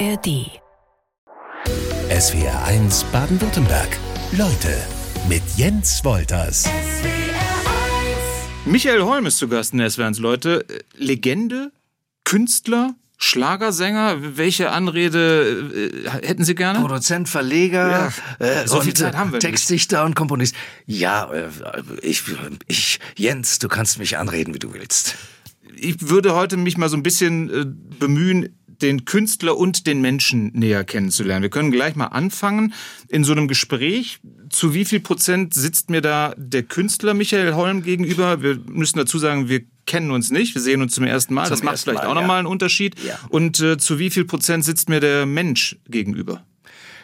ARD. SWR 1 Baden-Württemberg. Leute mit Jens Wolters. Michael Holm ist zu Gast in SWR 1 Leute. Äh, Legende, Künstler, Schlagersänger, welche Anrede äh, hätten Sie gerne? Produzent, Verleger, ja, äh, so viel und, Zeit haben wir Textdichter nicht. und Komponist. Ja, äh, ich, ich, Jens, du kannst mich anreden, wie du willst. Ich würde heute mich mal so ein bisschen äh, bemühen, den Künstler und den Menschen näher kennenzulernen. Wir können gleich mal anfangen in so einem Gespräch. Zu wie viel Prozent sitzt mir da der Künstler Michael Holm gegenüber? Wir müssen dazu sagen, wir kennen uns nicht, wir sehen uns zum ersten Mal. Zum das macht vielleicht Mal, auch nochmal ja. einen Unterschied. Ja. Und äh, zu wie viel Prozent sitzt mir der Mensch gegenüber?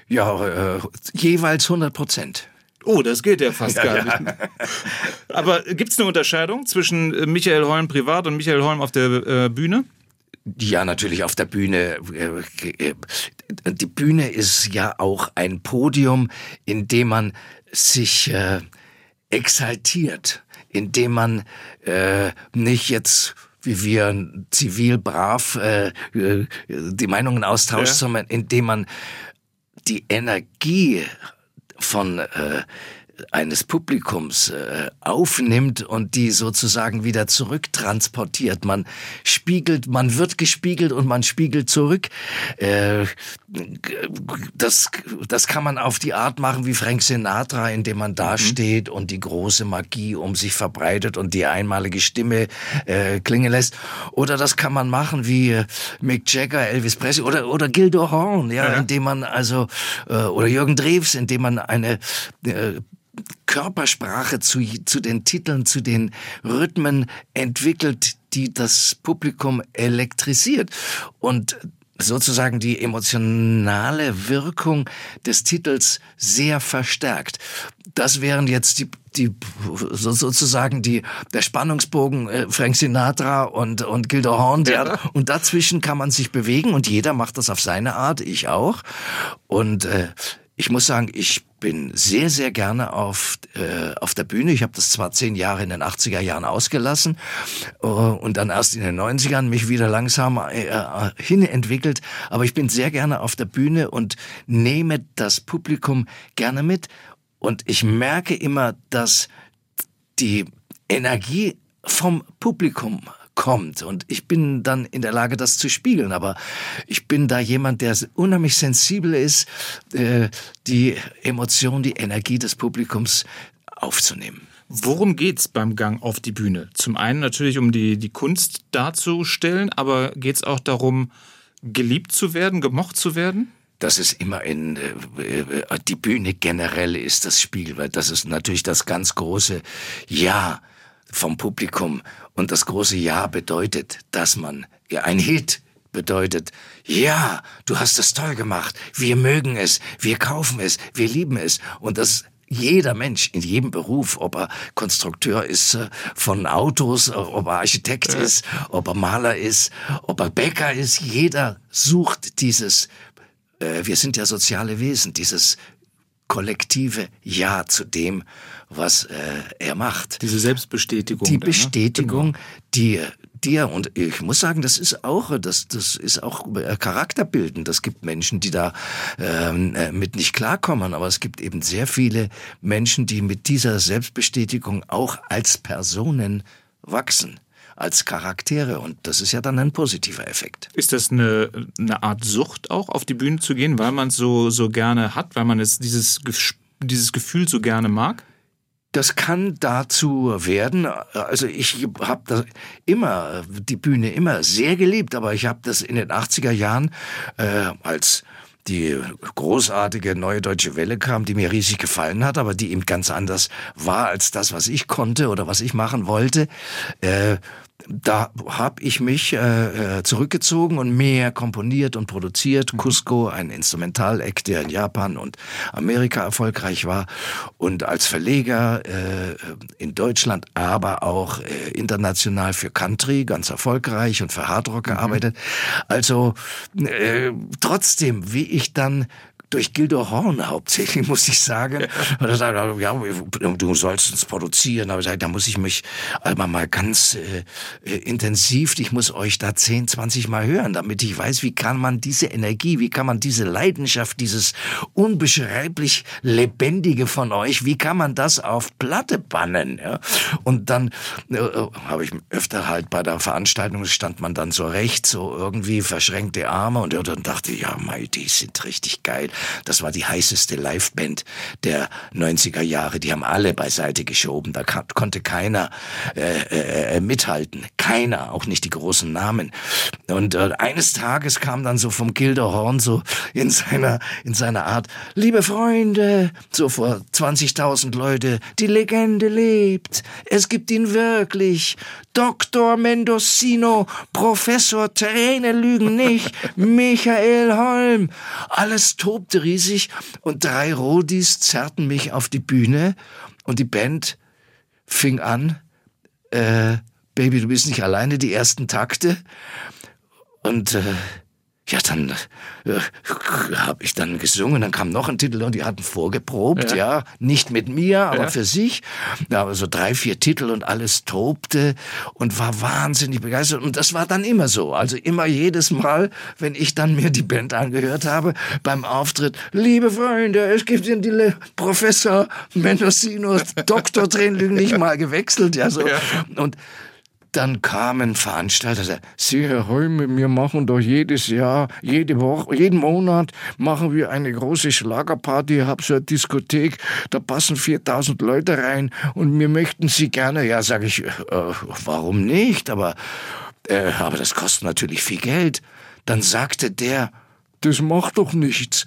Ja, äh, jeweils 100 Prozent. Oh, das geht ja fast ja, gar nicht. Ja. Aber gibt es eine Unterscheidung zwischen äh, Michael Holm privat und Michael Holm auf der äh, Bühne? Ja, natürlich auf der Bühne. Äh, die Bühne ist ja auch ein Podium, in dem man sich äh, exaltiert, in dem man äh, nicht jetzt wie wir zivil brav äh, äh die Meinungen austauscht, ja. sondern indem man die Energie von äh, eines Publikums äh, aufnimmt und die sozusagen wieder zurücktransportiert. Man spiegelt, man wird gespiegelt und man spiegelt zurück. Äh, das, das kann man auf die Art machen wie Frank Sinatra, indem man da mhm. und die große Magie um sich verbreitet und die einmalige Stimme äh, klingen lässt. Oder das kann man machen wie äh, Mick Jagger, Elvis Presley oder, oder Gildo Horn, ja, ja. indem man also, äh, oder Jürgen Drews, indem man eine äh, Körpersprache zu, zu den Titeln, zu den Rhythmen entwickelt, die das Publikum elektrisiert. Und sozusagen die emotionale Wirkung des Titels sehr verstärkt. Das wären jetzt die, die sozusagen die der Spannungsbogen äh, Frank Sinatra und und Gilda Horn. Der, ja. Und dazwischen kann man sich bewegen und jeder macht das auf seine Art, ich auch. Und äh, ich muss sagen, ich bin sehr, sehr gerne auf, äh, auf der Bühne. Ich habe das zwar zehn Jahre in den 80er Jahren ausgelassen äh, und dann erst in den 90ern mich wieder langsam äh, äh, hinentwickelt, aber ich bin sehr gerne auf der Bühne und nehme das Publikum gerne mit. Und ich merke immer, dass die Energie vom Publikum kommt. Und ich bin dann in der Lage, das zu spiegeln. Aber ich bin da jemand, der unheimlich sensibel ist, äh, die Emotion, die Energie des Publikums aufzunehmen. Worum geht's beim Gang auf die Bühne? Zum einen natürlich um die, die Kunst darzustellen, aber geht's auch darum, geliebt zu werden, gemocht zu werden? Das ist immer in äh, die Bühne generell ist das Spiel, weil das ist natürlich das ganz große Ja vom Publikum. Und das große Ja bedeutet, dass man ja, ein Hit bedeutet, ja, du hast es toll gemacht, wir mögen es, wir kaufen es, wir lieben es. Und das jeder Mensch in jedem Beruf, ob er Konstrukteur ist äh, von Autos, ob er Architekt ja. ist, ob er Maler ist, ob er Bäcker ist, jeder sucht dieses, äh, wir sind ja soziale Wesen, dieses kollektive Ja zu dem, was äh, er macht. Diese Selbstbestätigung. Die Bestätigung, genau. die dir und ich muss sagen, das ist auch das das ist auch äh, charakterbildend. Das gibt Menschen, die da ähm, äh, mit nicht klarkommen, aber es gibt eben sehr viele Menschen, die mit dieser Selbstbestätigung auch als Personen wachsen als Charaktere und das ist ja dann ein positiver Effekt. Ist das eine, eine Art Sucht auch auf die Bühne zu gehen, weil man es so, so gerne hat, weil man es dieses, dieses Gefühl so gerne mag? Das kann dazu werden. Also ich habe immer die Bühne immer sehr geliebt, aber ich habe das in den 80er Jahren äh, als die großartige neue deutsche Welle kam, die mir riesig gefallen hat, aber die eben ganz anders war als das, was ich konnte oder was ich machen wollte. Äh, da habe ich mich äh, äh, zurückgezogen und mehr komponiert und produziert. Mhm. Cusco, ein Instrumental-Act, der in Japan und Amerika erfolgreich war. Und als Verleger äh, in Deutschland, aber auch äh, international für Country ganz erfolgreich und für Hardrock mhm. gearbeitet. Also äh, trotzdem, wie ich dann durch Gildo Horn hauptsächlich, muss ich sagen. Und er sagt, ja, du sollst uns produzieren. Aber da muss ich mich einmal mal ganz äh, intensiv, ich muss euch da 10, 20 Mal hören, damit ich weiß, wie kann man diese Energie, wie kann man diese Leidenschaft, dieses unbeschreiblich Lebendige von euch, wie kann man das auf Platte bannen? Ja? Und dann äh, habe ich öfter halt bei der Veranstaltung stand man dann so rechts, so irgendwie verschränkte Arme und dann dachte ich, ja, mei, die sind richtig geil. Das war die heißeste Liveband der 90er Jahre. Die haben alle beiseite geschoben. Da konnte keiner äh, äh, äh, mithalten. Keiner, auch nicht die großen Namen. Und äh, eines Tages kam dann so vom Gilderhorn so in seiner, in seiner Art, liebe Freunde, so vor 20.000 Leute, die Legende lebt. Es gibt ihn wirklich. Dr. Mendocino, Professor Tränen lügen nicht, Michael Holm. Alles tobte riesig und drei Rodis zerrten mich auf die Bühne und die Band fing an, äh, Baby, du bist nicht alleine, die ersten Takte. Und äh, ja, dann äh, habe ich dann gesungen, dann kam noch ein Titel und die hatten vorgeprobt, ja, ja nicht mit mir, aber ja. für sich. Ja, aber so drei, vier Titel und alles tobte und war wahnsinnig begeistert. Und das war dann immer so. Also immer jedes Mal, wenn ich dann mir die Band angehört habe, beim Auftritt, liebe Freunde, es gibt den die Professor Mendocino, Doktor Tränenlügen nicht mal gewechselt, ja so. Ja. Und dann kamen Veranstalter, Sie, Herr Holme, wir machen doch jedes Jahr, jede Woche, jeden Monat machen wir eine große Schlagerparty, ich habe so eine Diskothek, da passen 4000 Leute rein und wir möchten Sie gerne, ja, sage ich, äh, warum nicht, aber, äh, aber das kostet natürlich viel Geld. Dann sagte der, das macht doch nichts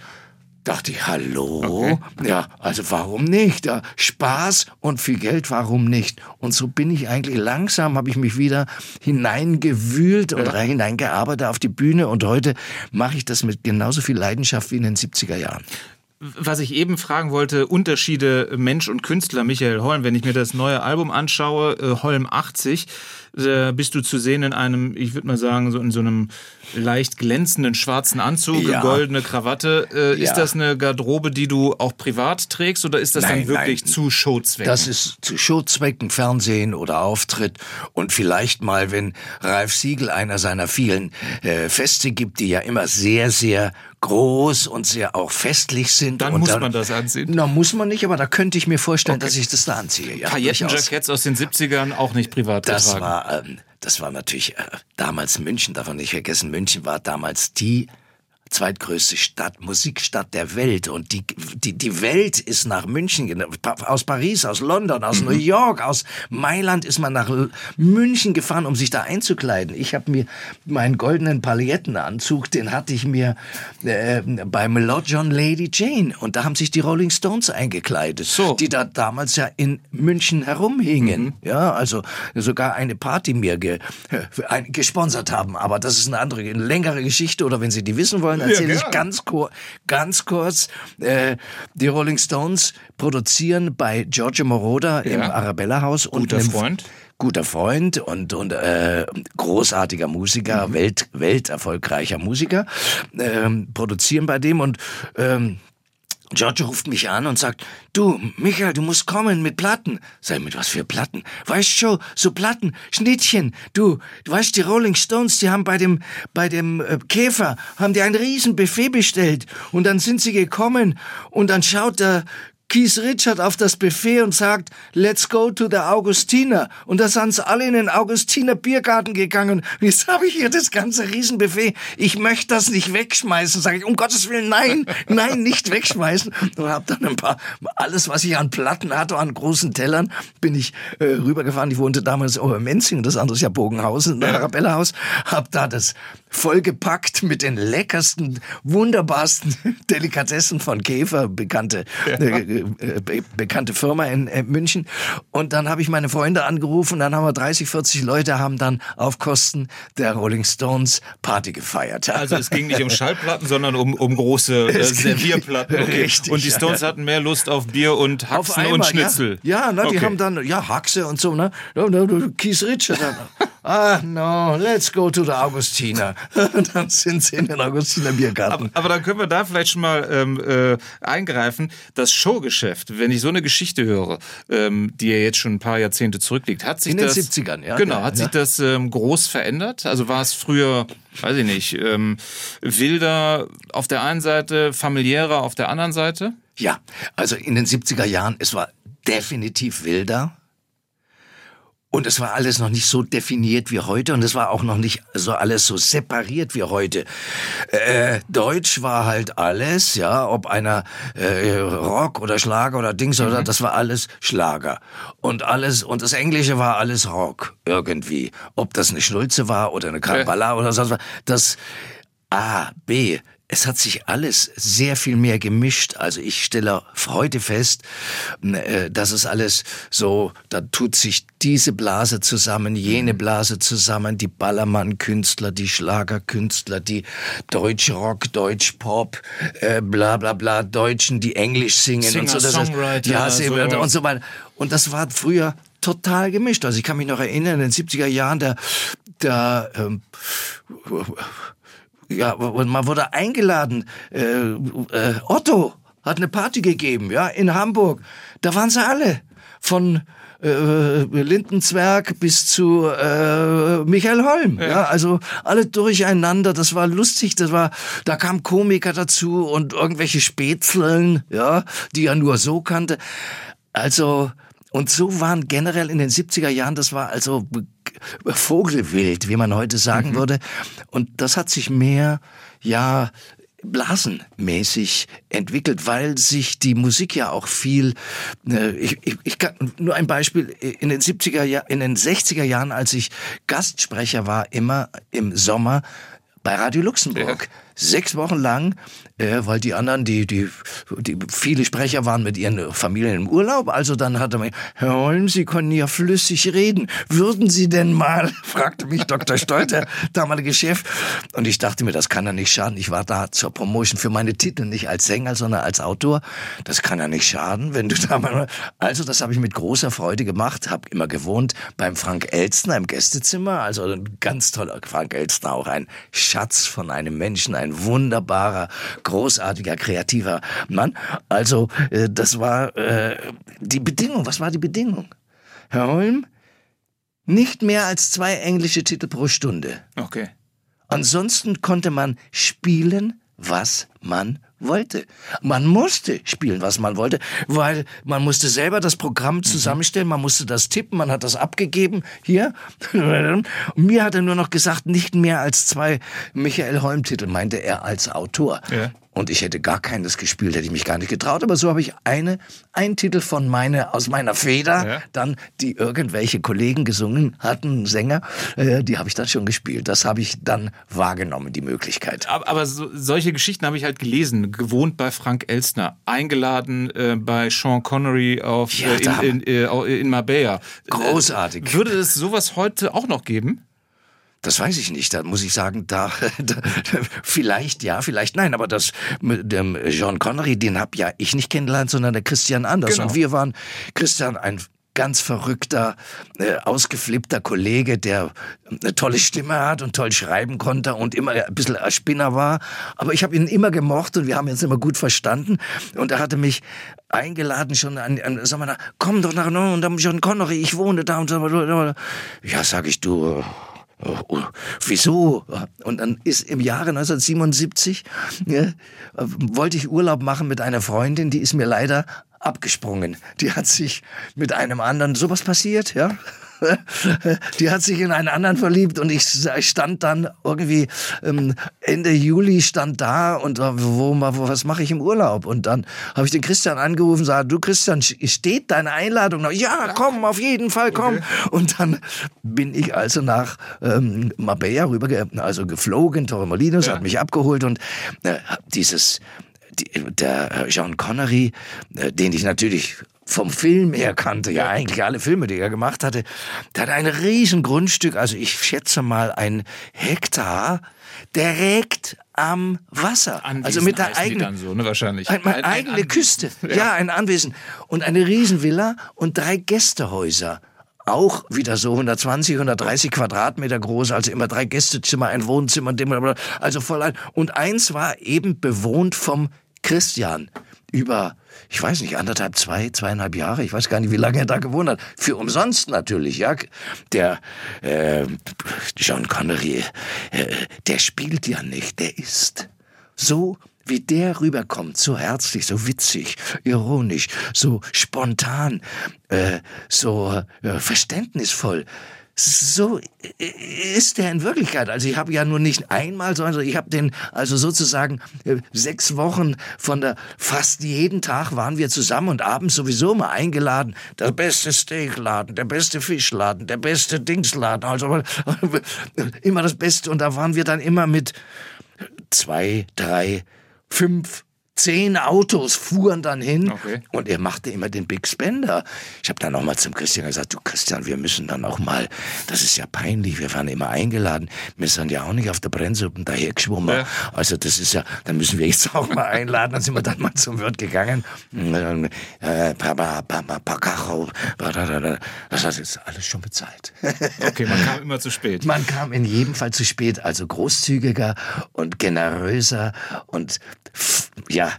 dachte ich, hallo? Okay. Ja, also warum nicht? Ja, Spaß und viel Geld, warum nicht? Und so bin ich eigentlich langsam, habe ich mich wieder hineingewühlt ja. und hineingearbeitet auf die Bühne und heute mache ich das mit genauso viel Leidenschaft wie in den 70er Jahren. Was ich eben fragen wollte, Unterschiede Mensch und Künstler, Michael Holm, wenn ich mir das neue Album anschaue, äh, Holm 80, äh, bist du zu sehen in einem, ich würde mal sagen, so in so einem leicht glänzenden schwarzen Anzug, ja. goldene Krawatte. Äh, ja. Ist das eine Garderobe, die du auch privat trägst oder ist das nein, dann wirklich nein. zu Showzwecken? Das ist zu Showzwecken, Fernsehen oder Auftritt und vielleicht mal, wenn Ralf Siegel einer seiner vielen äh, Feste gibt, die ja immer sehr, sehr groß und sehr auch festlich sind. Dann muss dann, man das anziehen. Na, muss man nicht, aber da könnte ich mir vorstellen, okay. dass ich das da anziehe. Ja, Paillettenjackets aus den 70ern auch nicht privat Das getragen. war, ähm, das war natürlich äh, damals München, darf man nicht vergessen. München war damals die zweitgrößte Stadt, Musikstadt der Welt. Und die, die, die Welt ist nach München, aus Paris, aus London, aus mhm. New York, aus Mailand ist man nach München gefahren, um sich da einzukleiden. Ich habe mir meinen goldenen Palettenanzug, den hatte ich mir äh, beim Lord John Lady Jane. Und da haben sich die Rolling Stones eingekleidet, so. die da damals ja in München herumhingen. Mhm. Ja, also sogar eine Party mir ge, äh, gesponsert haben. Aber das ist eine andere, eine längere Geschichte. Oder wenn Sie die wissen wollen, erzähle ja, ich ganz, kur ganz kurz. Äh, die Rolling Stones produzieren bei Giorgio Moroder im Arabella Haus. Guter und Freund guter Freund und, und äh, großartiger Musiker, mhm. Welt, welterfolgreicher Musiker, ähm, produzieren bei dem und ähm, Giorgio ruft mich an und sagt, du, Michael, du musst kommen mit Platten. Sag mit was für Platten? Weißt du, so Platten, Schnittchen. Du, du weißt, die Rolling Stones, die haben bei dem, bei dem äh, Käfer, haben die ein Riesenbuffet bestellt. Und dann sind sie gekommen und dann schaut der Keith Richard auf das Buffet und sagt, let's go to the Augustiner. Und da sind sie alle in den Augustiner Biergarten gegangen. Jetzt habe ich hier das ganze Riesenbuffet. Ich möchte das nicht wegschmeißen. Sage ich, um Gottes Willen, nein, nein, nicht wegschmeißen. Und habe dann ein paar, alles, was ich an Platten hatte, an großen Tellern, bin ich äh, rübergefahren. Ich wohnte damals in Menzing, das andere ist ja Bogenhausen, ja. Arabella Haus. Hab da das vollgepackt mit den leckersten, wunderbarsten Delikatessen von Käfer, bekannte ja. äh, be bekannte Firma in äh, München. Und dann habe ich meine Freunde angerufen, dann haben wir 30, 40 Leute haben dann auf Kosten der Rolling Stones Party gefeiert. Also es ging nicht um Schallplatten, sondern um, um große äh, Servierplatten. Okay. Richtig, und die Stones ja. hatten mehr Lust auf Bier und Haxen einmal, und Schnitzel. Ja, ja ne, die okay. haben dann, ja, Haxe und so, ne? Keith Richard. ah, no, let's go to the Augustiner. dann sind sie in den Augustiner Biergarten. Aber, aber dann können wir da vielleicht schon mal ähm, äh, eingreifen. Das Showgeschäft, wenn ich so eine Geschichte höre, ähm, die ja jetzt schon ein paar Jahrzehnte zurückliegt, hat sich In den das... 70ern, ja, Genau, hat ja. sich das ähm, groß verändert? Also war es früher, weiß ich nicht, ähm, wilder auf der einen Seite, familiärer auf der anderen Seite? Ja, also in den 70er Jahren, es war definitiv wilder. Und es war alles noch nicht so definiert wie heute und es war auch noch nicht so alles so separiert wie heute. Äh, Deutsch war halt alles, ja, ob einer äh, Rock oder Schlager oder Dings oder das war alles Schlager. Und alles und das Englische war alles Rock irgendwie. Ob das eine Schnulze war oder eine Kabbala oder sonst was. Das A, B, es hat sich alles sehr viel mehr gemischt. Also ich stelle heute fest, äh, dass es alles so, da tut sich diese Blase zusammen, jene Blase zusammen, die Ballermann-Künstler, die Schlagerkünstler, die Deutschrock, Deutschpop, äh, bla bla bla, Deutschen, die Englisch singen und so. Das Singer-Songwriter, ja, so. und so weiter. Und das war früher total gemischt. Also ich kann mich noch erinnern, in den 70er Jahren, da, da ähm, ja, und man wurde eingeladen. Äh, äh, Otto hat eine Party gegeben, ja, in Hamburg. Da waren sie alle. Von äh, Lindenzwerg bis zu äh, Michael Holm. Ja. also alle durcheinander. Das war lustig. Das war, da kamen Komiker dazu und irgendwelche Spätzeln, ja, die er nur so kannte. Also und so waren generell in den 70er Jahren, das war also Vogelwild, wie man heute sagen würde. Und das hat sich mehr, ja, blasenmäßig entwickelt, weil sich die Musik ja auch viel, äh, ich, ich, ich kann, nur ein Beispiel, in den 70er Jahren, in den 60er Jahren, als ich Gastsprecher war, immer im Sommer bei Radio Luxemburg. Sechs Wochen lang, äh, weil die anderen, die, die, die, viele Sprecher waren mit ihren Familien im Urlaub. Also dann hat er mir, Herr Holm, Sie können ja flüssig reden. Würden Sie denn mal, fragte mich Dr. Stolt, der damalige Chef. Und ich dachte mir, das kann ja nicht schaden. Ich war da zur Promotion für meine Titel, nicht als Sänger, sondern als Autor. Das kann ja nicht schaden, wenn du da mal... Also das habe ich mit großer Freude gemacht, habe immer gewohnt beim Frank Elstner im Gästezimmer. Also ein ganz toller Frank Elstner, auch ein Schatz von einem Menschen, ein wunderbarer, großartiger, kreativer Mann. Also äh, das war äh, die Bedingung. Was war die Bedingung? Herr Holm, nicht mehr als zwei englische Titel pro Stunde. Okay. Ansonsten konnte man spielen, was man wollte. Man musste spielen, was man wollte, weil man musste selber das Programm zusammenstellen, man musste das tippen, man hat das abgegeben, hier. Und mir hat er nur noch gesagt, nicht mehr als zwei Michael Holm-Titel, meinte er als Autor. Ja. Und ich hätte gar keines gespielt, hätte ich mich gar nicht getraut. Aber so habe ich eine, einen Titel von meine, aus meiner Feder, Ja. dann die irgendwelche Kollegen gesungen hatten, Sänger, äh, die habe ich dann schon gespielt. Das habe ich dann wahrgenommen, die Möglichkeit. Aber, aber so, solche Geschichten habe ich halt gelesen. Gewohnt bei Frank Elstner, eingeladen äh, bei Sean Connery auf, Ja, äh, da in, in, äh, in Marbella. Großartig. Äh, würde es sowas heute auch noch geben? Das weiß ich nicht. Da muss ich sagen, da, da vielleicht ja, vielleicht nein. Aber das mit dem John Connery, den hab ja ich nicht kennengelernt, sondern der Christian Anders. Genau. Und wir waren Christian ein ganz verrückter, äh, ausgeflippter Kollege, der eine tolle Stimme hat und toll schreiben konnte und immer ein bisschen ein Spinner war. Aber ich habe ihn immer gemocht und wir haben uns immer gut verstanden. Und er hatte mich eingeladen schon an, an sag mal, komm doch nach und dann John Connery, ich wohne da und so. Ja, sag ich, du, Oh, oh, wieso? Und dann ist im Jahre 1977 ja, äh, wollte ich Urlaub machen mit einer Freundin, die ist mir leider abgesprungen. Die hat sich mit einem anderen sowas passiert, ja. Die hat sich in einen anderen verliebt und ich stand dann irgendwie ähm, Ende Juli stand da und wo, wo was mache ich im Urlaub? Und dann habe ich den Christian angerufen, sage, du Christian, steht deine Einladung noch? Ja, komm, auf jeden Fall, komm. Und dann bin ich also nach ähm, Marbella rüber, also geflogen, Torremolinos hat mich abgeholt und äh, dieses die, der John Connery, äh, den ich natürlich vom Film her kannte, ja eigentlich alle Filme, die er gemacht hatte, der hat ein riesen Grundstück, also ich schätze mal ein Hektar, direkt am Wasser. Anwesen also mit der eigenen so, ne, wahrscheinlich. ein, Ein- ein eigene Anwesen. Küste. Ja. Ja. ein Anwesen. Und eine Riesenvilla und drei Gästehäuser. auch wieder so 120, 130 Quadratmeter groß, also immer drei Gästezimmer, ein Wohnzimmer, also voll ein. Und eins war eben bewohnt vom Christian über, ich weiß nicht, anderthalb, zwei, zweieinhalb Jahre, ich weiß gar nicht, wie lange er da gewohnt hat. Für umsonst natürlich, ja. Der äh, John Connery, äh, der spielt ja nicht, der ist. So wie der rüberkommt, so herzlich, so witzig, ironisch, so spontan, äh, so äh, verständnisvoll. So ist er in Wirklichkeit. Also ich habe ja nur nicht einmal, sondern ich habe den, also sozusagen äh, sechs Wochen von der, fast jeden Tag waren wir zusammen und abends sowieso mal eingeladen. Der beste Steakladen, der beste Fischladen, der beste Dingsladen, also immer das Beste. Und da waren wir dann immer mit zwei, drei, fünf, Zehn Autos fuhren dann hin okay. und er machte immer den Big Spender. Ich habe dann auch mal zum Christian gesagt, du Christian, wir müssen dann auch mal, das ist ja peinlich, wir waren immer eingeladen, wir sind ja auch nicht auf der Brennsuppen dahergeschwommen. Ja. Also das ist ja, dann müssen wir jetzt auch mal einladen. Dann sind wir dann mal zum Wirt gegangen. Äh, das hat jetzt alles schon bezahlt. Okay, man kam immer zu spät. Man kam in jedem Fall zu spät, also großzügiger und generöser und ja,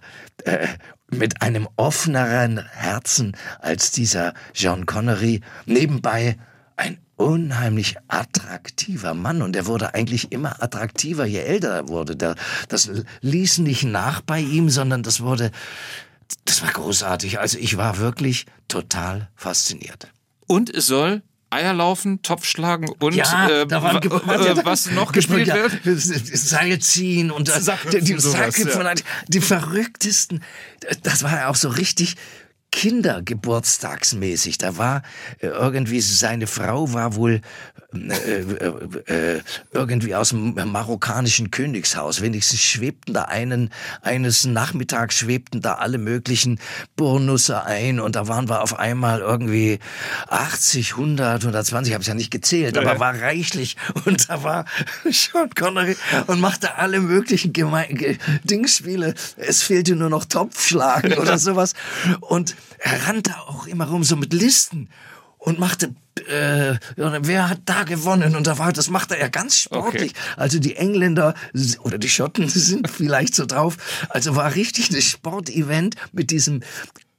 äh, mit einem offeneren Herzen als dieser John Connery. Nebenbei ein unheimlich attraktiver Mann und er wurde eigentlich immer attraktiver, je älter er wurde. Das ließ nicht nach bei ihm, sondern das wurde, das war großartig. Also ich war wirklich total fasziniert. Und es soll Eier laufen, Topf schlagen und ja, äh, äh, was noch gespielt ja, wird? Seil ziehen und Sackhüpfen, die, Sackhüpfen, ja. die verrücktesten. Das war ja auch so richtig Kindergeburtstagsmäßig. Da war äh, irgendwie seine Frau war wohl äh, äh, äh, irgendwie aus dem marokkanischen Königshaus. Wenigstens schwebten da einen eines Nachmittags schwebten da alle möglichen Burnusse ein und da waren wir auf einmal irgendwie 80, 100, 120, habe ich ja nicht gezählt, aber war reichlich und da war Sean Connery und machte alle möglichen Geme Dingspiele. Es fehlte nur noch Topfschlagen oder sowas und er rannte auch immer rum so mit Listen und machte äh, wer hat da gewonnen und da war das machte er ganz sportlich. Okay. Also die Engländer oder die Schotten sind vielleicht so drauf. Also war richtig ein Sportevent mit diesem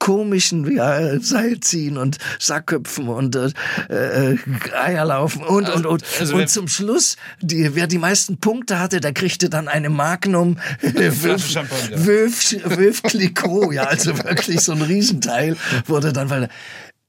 komischen ja, Seilziehen und Sackköpfen und äh, äh, Eierlaufen und und und. also und zum Schluss die wer die meisten Punkte hatte der kriegte dann eine Magnum Wölf Wölf Clicquot ja also wirklich so ein Riesenteil wurde dann weil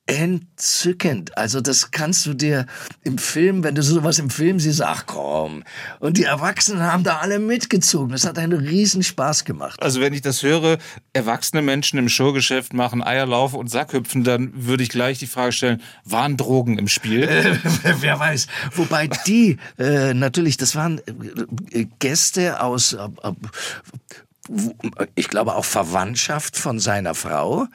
entzückend. Also das kannst du dir im Film, wenn du sowas im Film siehst, ach komm. Und die Erwachsenen haben da alle mitgezogen. Das hat einen riesen Spaß gemacht. Also wenn ich das höre, erwachsene Menschen im Showgeschäft machen Eierlauf und Sackhüpfen, dann würde ich gleich die Frage stellen, waren Drogen im Spiel? Äh, wer weiß. Wobei die, äh, natürlich, das waren äh, Gäste aus äh, ich glaube auch Verwandtschaft von seiner Frau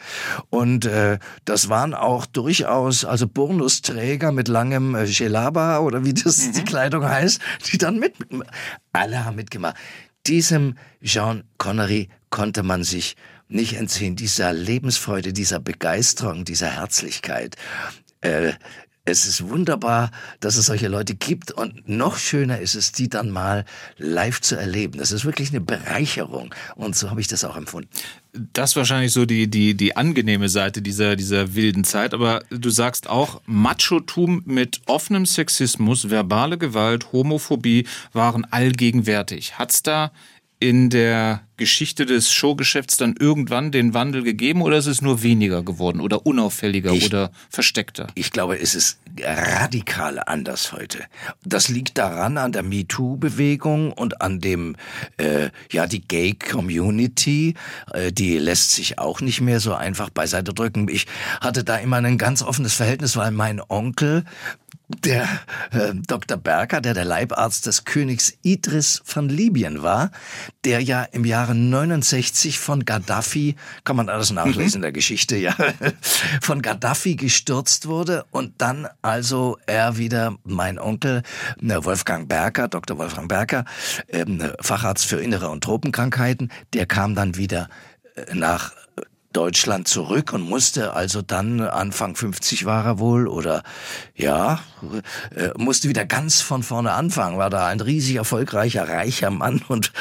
und äh, das waren auch durchaus also Burnusträger mit langem äh, Gelaba oder wie das mhm. die Kleidung heißt, die dann mit alle haben mitgemacht. Diesem Jean Connery konnte man sich nicht entziehen, dieser Lebensfreude, dieser Begeisterung, dieser Herzlichkeit. Äh, es ist wunderbar, dass es solche Leute gibt und noch schöner ist es, die dann mal live zu erleben. Das ist wirklich eine Bereicherung und so habe ich das auch empfunden. Das ist wahrscheinlich so die, die, die angenehme Seite dieser, dieser wilden Zeit, aber du sagst auch, Machotum mit offenem Sexismus, verbale Gewalt, Homophobie waren allgegenwärtig. Hat's da in der Geschichte des Showgeschäfts dann irgendwann den Wandel gegeben oder ist es nur weniger geworden oder unauffälliger ich, oder versteckter? Ich glaube, es ist radikal anders heute. Das liegt daran an der MeToo-Bewegung und an dem, äh, ja, die Gay-Community, äh, die lässt sich auch nicht mehr so einfach beiseite drücken. Ich hatte da immer ein ganz offenes Verhältnis, weil mein Onkel der äh, Dr. Berger, der der Leibarzt des Königs Idris von Libyen war, der ja im Jahre 69 von Gaddafi, kann man alles nachlesen mhm. in der Geschichte, ja, von Gaddafi gestürzt wurde und dann also er wieder, mein Onkel, ne, Wolfgang Berger, Dr. Wolfgang Berger, ähm, Facharzt für innere und Tropenkrankheiten, der kam dann wieder äh, nach Deutschland zurück und musste also dann, Anfang 50 war er wohl, oder ja, äh, musste wieder ganz von vorne anfangen, war da ein riesig erfolgreicher, reicher Mann und,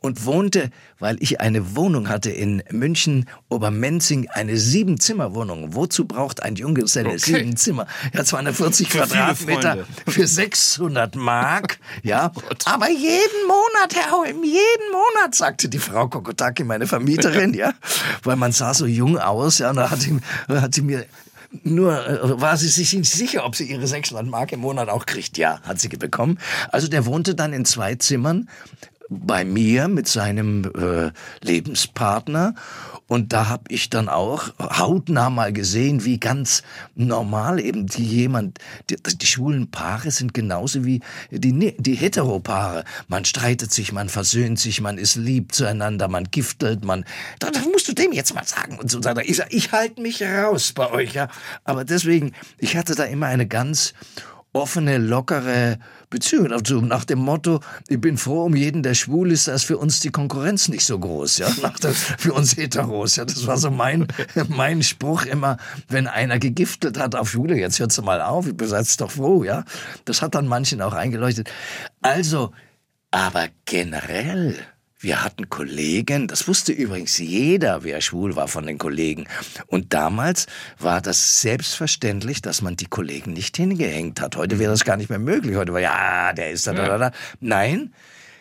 und wohnte, weil ich eine Wohnung hatte in München, Obermenzing, eine Sieben-Zimmer-Wohnung. Wozu braucht ein Junggeselle okay. sieben Zimmer? Ja, 240 für Quadratmeter für 600 Mark, ja. Oh aber jeden Monat, Herr Hohem, jeden Monat, sagte die Frau Kokotaki, meine Vermieterin, ja, weil man sah so jung aus, ja, und da hat sie, hat sie mir nur äh, war sie sich nicht sicher, ob sie ihre 600 Mark im Monat auch kriegt. Ja, hat sie bekommen. Also der wohnte dann in zwei Zimmern bei mir mit seinem äh, Lebenspartner und da habe ich dann auch hautnah mal gesehen, wie ganz normal eben die jemand, die, die schwulen Paare sind genauso wie die, die Heteropaare. Man streitet sich, man versöhnt sich, man ist lieb zueinander, man giftelt, man, das, das musst du dem jetzt mal sagen. Und so ich, ich halte mich raus bei euch, ja. Aber deswegen, ich hatte da immer eine ganz offene, lockere Beziehung. Also nach dem Motto, ich bin froh um jeden, der schwul ist, da ist für uns die Konkurrenz nicht so groß, ja, nach der, für uns Heteros, ja. Das war so mein, mein Spruch immer, wenn einer gegiftet hat auf Schwule, jetzt hört's mal auf, ich bin jetzt doch froh, ja. Das hat dann manchen auch eingeleuchtet. Also, aber generell, wir hatten Kollegen, das wusste übrigens jeder, wer schwul war von den Kollegen. Und damals war das selbstverständlich, dass man die Kollegen nicht hingehängt hat. Heute wäre das gar nicht mehr möglich. Heute war ja, der ist da, da, da, da. Nein,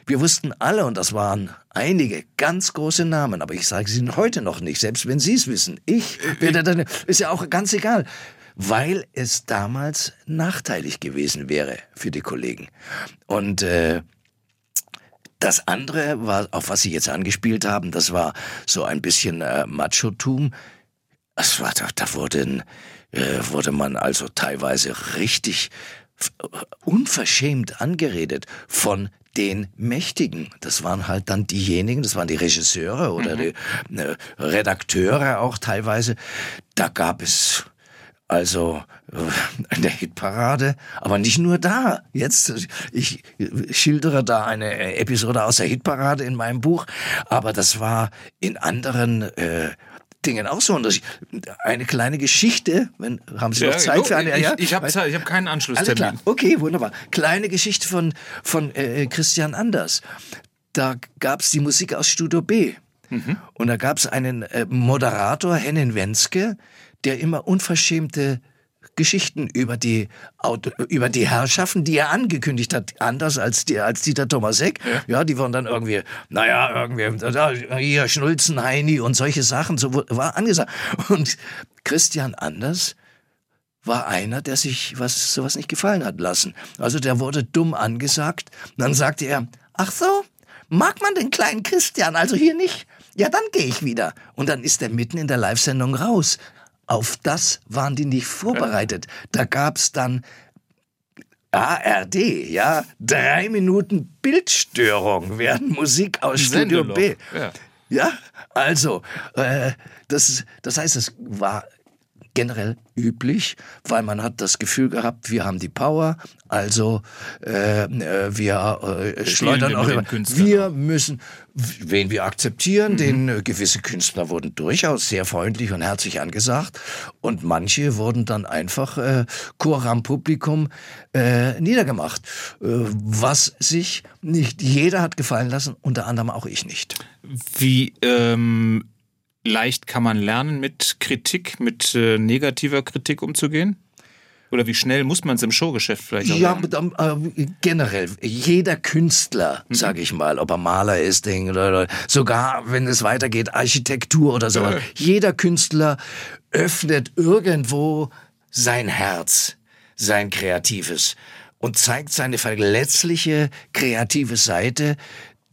wir wussten alle, und das waren einige ganz große Namen, aber ich sage sie heute noch nicht, selbst wenn Sie es wissen. Ich werde dann, ist ja auch ganz egal weil es damals nachteilig gewesen wäre für die Kollegen. Und äh, das andere, war, auf was Sie jetzt angespielt haben, das war so ein bisschen äh, Machotum. Es war, da, da wurde, äh, wurde man also teilweise richtig äh, unverschämt angeredet von den Mächtigen. Das waren halt dann diejenigen, das waren die Regisseure oder mhm. die äh, Redakteure auch teilweise. Da gab es also in der Hitparade, aber nicht nur da. Jetzt, ich schildere da eine Episode aus der Hitparade in meinem Buch, aber das war in anderen äh, Dingen auch so. Und das, eine kleine Geschichte, wenn haben Sie noch Zeit jo, für eine? Ja, ich, ich habe Zeit, ich habe keinen Anschlusstermin. Alles klar. Okay, wunderbar. Kleine Geschichte von von äh, Christian Anders. Da gab's die Musik aus Studio B. Mhm. Und da gab's einen äh, Moderator, Hennen Wenske, der immer unverschämte Geschichten über die Auto, über die Herrschaften, die er angekündigt hat, anders als die als Dieter Thomasek. Ja. ja, die waren dann irgendwie, naja, irgendwie hier Schnulzen, Heini und solche Sachen, so war angesagt. Und Christian Anders war einer, der sich was sowas nicht gefallen hat lassen. Also der wurde dumm angesagt. dann sagte er, ach so, mag man den kleinen Christian also hier nicht? Ja, dann gehe ich wieder. Und dann ist er mitten in der Live-Sendung raus. Auf das waren die nicht vorbereitet. Da gab's dann ARD, ja, drei Minuten Bildstörung während Musik aus Studio B. Ja. ja, also, äh, das, das heißt, es war generell üblich, weil man hat das Gefühl gehabt, wir haben die Power, also äh, äh wir äh, schleudern auch immer. Wir müssen, wen wir akzeptieren, mhm. den äh, gewisse Künstler wurden durchaus sehr freundlich und herzlich angesagt und manche wurden dann einfach äh, Chor Publikum äh, niedergemacht, äh, was sich nicht jeder hat gefallen lassen, unter anderem auch ich nicht. Wie ähm leicht kann man lernen, mit Kritik, mit äh, negativer Kritik umzugehen? Oder wie schnell muss man es im Showgeschäft vielleicht auch Ja, äh, generell. Jeder Künstler, mhm. sage ich mal, ob er Maler ist, Ding, oder, oder sogar, wenn es weitergeht, Architektur oder sowas. Äh. Jeder Künstler öffnet irgendwo sein Herz, sein Kreatives und zeigt seine verletzliche kreative Seite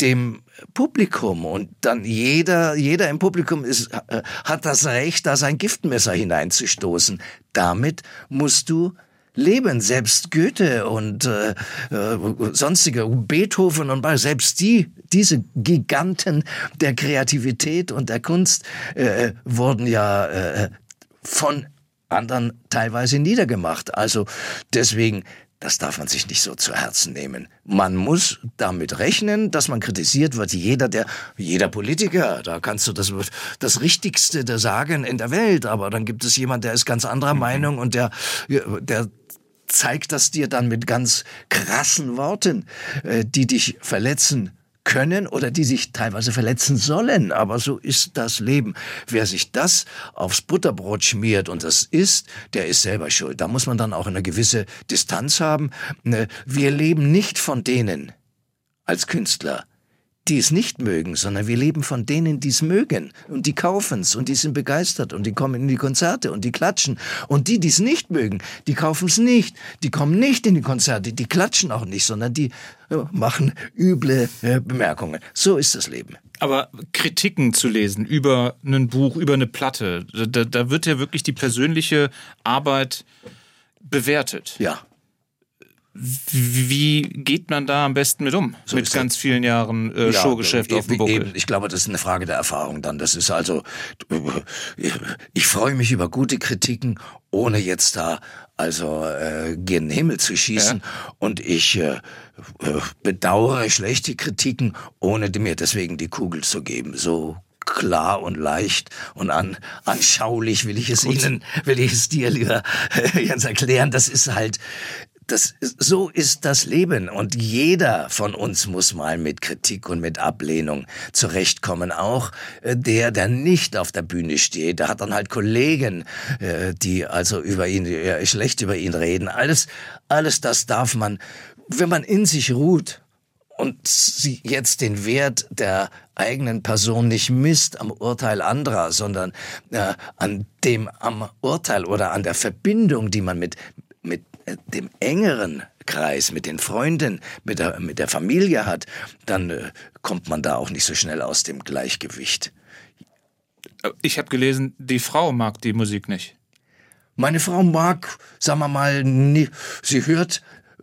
dem Publikum und dann jeder, jeder im Publikum ist, äh, hat das Recht, da sein Giftmesser hineinzustoßen. Damit musst du leben. Selbst Goethe und äh, äh, sonstige Beethoven und selbst die, diese Giganten der Kreativität und der Kunst äh, wurden ja äh, von anderen teilweise niedergemacht. Also deswegen das darf man sich nicht so zu Herzen nehmen. Man muss damit rechnen, dass man kritisiert wird. Jeder, der, jeder Politiker, da kannst du das, das Richtigste da sagen in der Welt, aber dann gibt es jemand, der ist ganz anderer mhm. Meinung und der, der zeigt das dir dann mit ganz krassen Worten, äh, die dich verletzen können oder die sich teilweise verletzen sollen. Aber so ist das Leben. Wer sich das aufs Butterbrot schmiert und das isst, der ist selber schuld. Da muss man dann auch eine gewisse Distanz haben. Ne, wir leben nicht von denen als Künstler, die es nicht mögen, sondern wir leben von denen, die es mögen und die kaufen es und die sind begeistert und die kommen in die Konzerte und die klatschen. Und die, die es nicht mögen, die kaufen es nicht, die kommen nicht in die Konzerte, die klatschen auch nicht, sondern die machen üble äh, Bemerkungen. So ist das Leben. Aber Kritiken zu lesen über ein Buch, über eine Platte, da, da wird ja wirklich die persönliche Arbeit bewertet. Ja. Wie geht man da am besten mit um? So mit ganz vielen Jahren äh, ja, Showgeschäft auf dem Buckel. Eben, ich glaube, das ist eine Frage der Erfahrung dann. Das ist also, ich freue mich über gute Kritiken, ohne jetzt da also äh, gen Himmel zu schießen. Ja. Und ich äh, äh, bedauere schlechte Kritiken, ohne mir deswegen die Kugel zu geben. So klar und leicht und an, anschaulich will ich es Gut. Ihnen, will ich es dir, lieber Jens, erklären. Das ist halt, das, so ist das Leben und jeder von uns muss mal mit Kritik und mit Ablehnung zurechtkommen. Auch äh, der, der nicht auf der Bühne steht, der hat dann halt Kollegen, äh, die also über ihn, schlecht über ihn reden. Alles, alles das darf man, wenn man in sich ruht und jetzt den Wert der eigenen Person nicht misst am Urteil anderer, sondern äh, an dem am Urteil oder an der Verbindung, die man mit mit äh, dem engeren Kreis, mit den Freunden, mit der, mit der Familie hat, dann äh, kommt man da auch nicht so schnell aus dem Gleichgewicht. Ich habe gelesen, die Frau mag die Musik nicht. Meine Frau mag, sagen wir mal, nie, sie hört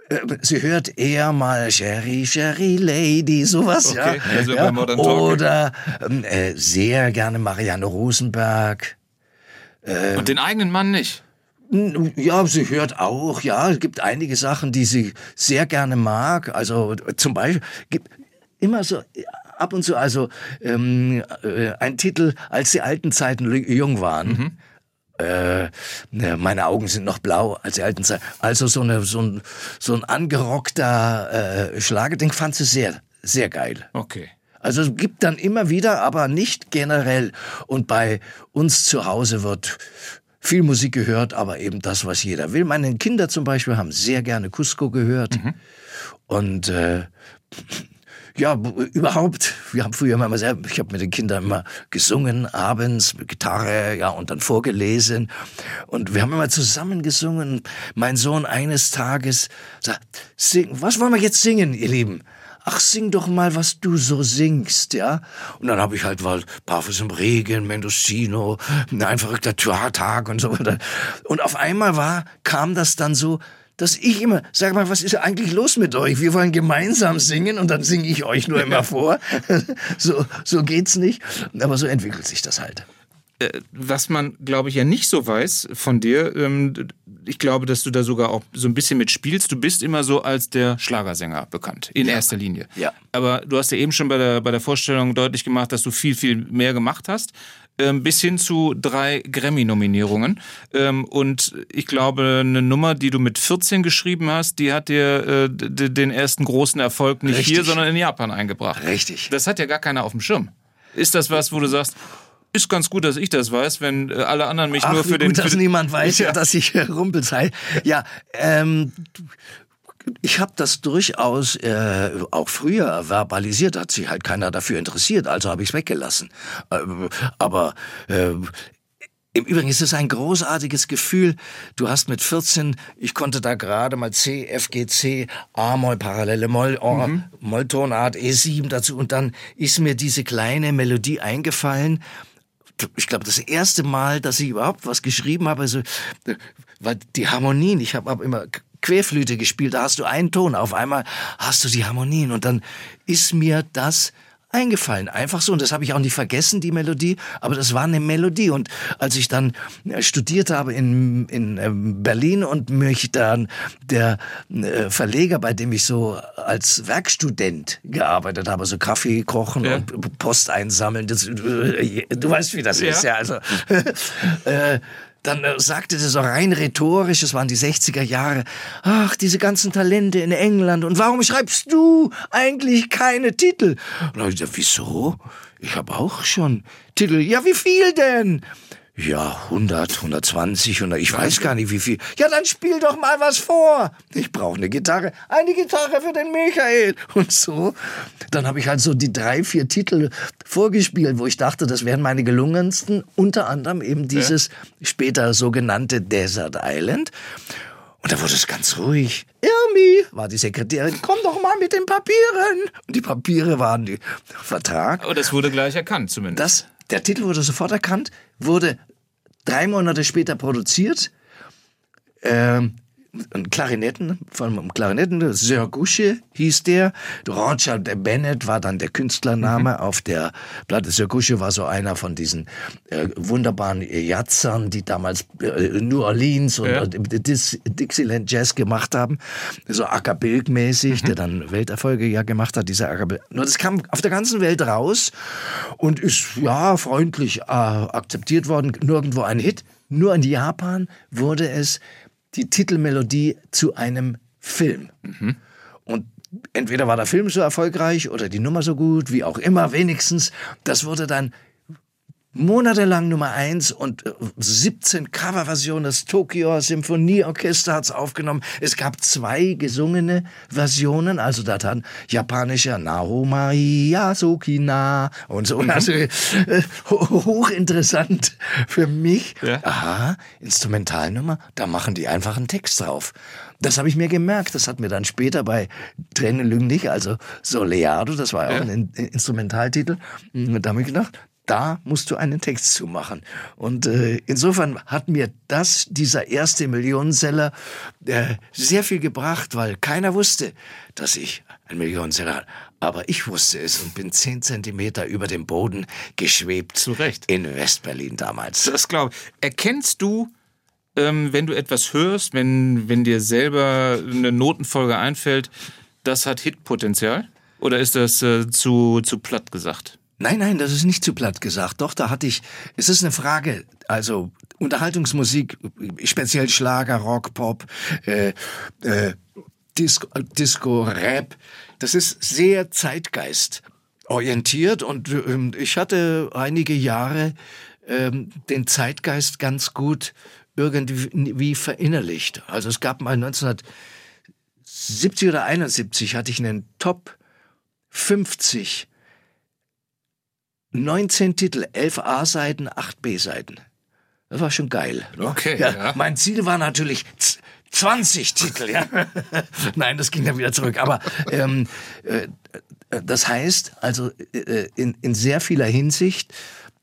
äh, sie hört eher mal Sherry, Sherry Lady, sowas, okay, ja. Also ja. Oder ähm, äh, sehr gerne Marianne Rosenberg. Ähm, Und den eigenen Mann nicht? Ja, sie hört auch, ja, es gibt einige Sachen, die sie sehr gerne mag. Also zum Beispiel gibt immer so ab und zu, also ähm, äh, ein Titel, als die alten Zeiten jung waren. Mhm. Äh, ne, meine Augen sind noch blau als die alten Zeiten. Also so, eine, so, ein, so ein angerockter äh, Schlagerding fand sie sehr, sehr geil. Okay. Also es gibt dann immer wieder, aber nicht generell. Und bei uns zu Hause wird viel Musik gehört, aber eben das, was jeder will. Meine Kinder zum Beispiel haben sehr gerne Cusco gehört. Mhm. Und äh, ja, überhaupt, wir haben früher immer sehr, ich habe mit den Kindern immer gesungen, abends, mit Gitarre, ja, und dann vorgelesen. Und wir haben immer zusammen gesungen. Mein Sohn eines Tages sagt, sing, was wollen wir jetzt singen, ihr Lieben? Ach, sing doch mal, was du so singst, ja. Und dann habe ich halt mal Parfums im Regen, Mendocino, ein verrückter Tag und so weiter. Und auf einmal war, kam das dann so, dass ich immer, sag mal, was ist eigentlich los mit euch? Wir wollen gemeinsam singen und dann singe ich euch nur immer vor. so, so geht's nicht. Aber so entwickelt sich das halt. Äh, was man, glaube ich, ja nicht so weiß von dir, ähm, ich glaube, dass du da sogar auch so ein bisschen mitspielst. Du bist immer so als der Schlagersänger bekannt, in ja. erster Linie. Ja. Aber du hast ja eben schon bei der, bei der Vorstellung deutlich gemacht, dass du viel, viel mehr gemacht hast. Ähm, bis hin zu drei Grammy-Nominierungen. Ähm, und ich glaube, eine Nummer, die du mit 14 geschrieben hast, die hat dir äh, den ersten großen Erfolg nicht Richtig. hier, sondern in Japan eingebracht. Richtig. Das hat ja gar keiner auf dem Schirm. Ist das was, wo du sagst, ist ganz gut, dass ich das weiß, wenn äh, alle anderen mich Ach, nur für den. Gut, dass niemand weiß, ja. dass ich Rumpel sei. Ja, ähm, ich habe das durchaus äh, auch früher verbalisiert, hat sich halt keiner dafür interessiert, also habe ich es weggelassen. Äh, aber äh, im Übrigen ist es ein großartiges Gefühl. Du hast mit 14, ich konnte da gerade mal C, F, G, C, A-Moll, Parallele Moll, oh, mhm. Molltonart, E7 dazu und dann ist mir diese kleine Melodie eingefallen ich glaube, das erste Mal, dass ich überhaupt was geschrieben habe, also, weil die Harmonien, ich habe hab immer Querflöte gespielt, da hast du einen Ton, auf einmal hast du die Harmonien. Und dann ist mir das eingefallen, einfach so. Und das habe ich auch nicht vergessen, die Melodie, aber das war eine Melodie. Und als ich dann äh, studiert habe in, in ähm, Berlin und mich dann der äh, Verleger, bei dem ich so als Werkstudent gearbeitet habe, so Kaffee kochen ja. und Post einsammeln, das, äh, du weißt, wie das ja. ist, ja. Also, äh, dann äh, sagte sie so rein rhetorisch, es waren die 60er Jahre, ach, diese ganzen Talente in England und warum schreibst du eigentlich keine Titel? Und dann habe ich gesagt, wieso? Ich habe auch schon Titel. Ja, wie viel denn? Ja, 100, 120 und ich weiß gar nicht wie viel. Ja, dann spiel doch mal was vor. Ich brauche eine Gitarre. Eine Gitarre für den Michael. Und so. Dann habe ich halt so die drei, vier Titel vorgespielt, wo ich dachte, das wären meine gelungensten. Unter anderem eben dieses ja. später sogenannte Desert Island. Und da wurde es ganz ruhig. Irmi, war die Sekretärin, komm doch mal mit den Papieren. Und die Papiere waren die Vertrag. Aber das wurde gleich erkannt zumindest. Das, der Titel wurde sofort erkannt, wurde drei Monate später produziert. Ähm, ein Klarinetten, von einem Klarinetten, Sir Gusche hieß der. Roger Bennett war dann der Künstlername mhm. auf der Platte. Sir Gusche war so einer von diesen äh, wunderbaren Jazzern, die damals äh, New Orleans und, ja. Dis Dixieland Jazz gemacht haben. So Acapelk-mäßig, mhm. der dann Welterfolge ja gemacht hat, dieser Acapelk. Nur das kam auf der ganzen Welt raus und ist, ja, freundlich äh, akzeptiert worden. Nirgendwo ein Hit. Nur in Japan wurde es die Titelmelodie zu einem Film. Mhm. Und entweder war der Film so erfolgreich oder die Nummer so gut, wie auch immer, wenigstens. Das wurde dann monatelang Nummer eins und 17 äh, Coverversionen. Das Tokyo Symphonieorchester hat's aufgenommen. Es gab zwei gesungene Versionen, also da dann japanischer Naoma Yasukina und so. Mhm. Also äh, hochinteressant für mich. Ja. Aha, Instrumentalnummer, da machen die einfach einen Text drauf. Das habe ich mir gemerkt. Das hat mir dann später bei Tränen lügen nicht, also Soleado, das war ja auch ein Instrumentaltitel. Da habe ich gedacht, da musst du einen Text zu machen. Und äh, insofern hat mir das, dieser erste Millionenseller, äh, sehr viel gebracht, weil keiner wusste, dass ich ein Millionenseller hatte. Aber ich wusste es und bin zehn Zentimeter über dem Boden geschwebt. Zu Recht. In Westberlin damals. Das glaube ich. Erkennst du, ähm, wenn du etwas hörst, wenn, wenn dir selber eine Notenfolge einfällt, das hat Hitpotenzial? Oder ist das äh, zu, zu platt gesagt? Nein, nein, das ist nicht zu platt gesagt. Doch, da hatte ich, es ist eine Frage, also Unterhaltungsmusik, speziell Schlager, Rock, Pop, äh, äh, Disco, Disco, Rap, das ist sehr Zeitgeist orientiert und ähm, ich hatte einige Jahre ähm, den Zeitgeist ganz gut irgendwie verinnerlicht. Also es gab mal 1970 oder 71 hatte ich einen Top 50 19 Titel, 11 A-Seiten, 8 B-Seiten. Das war schon geil. Ne? Okay. Ja, ja. Mein Ziel war natürlich 20 Titel. Ja. Nein, das ging dann wieder zurück. Aber ähm, äh, das heißt, also äh, in, in sehr vieler Hinsicht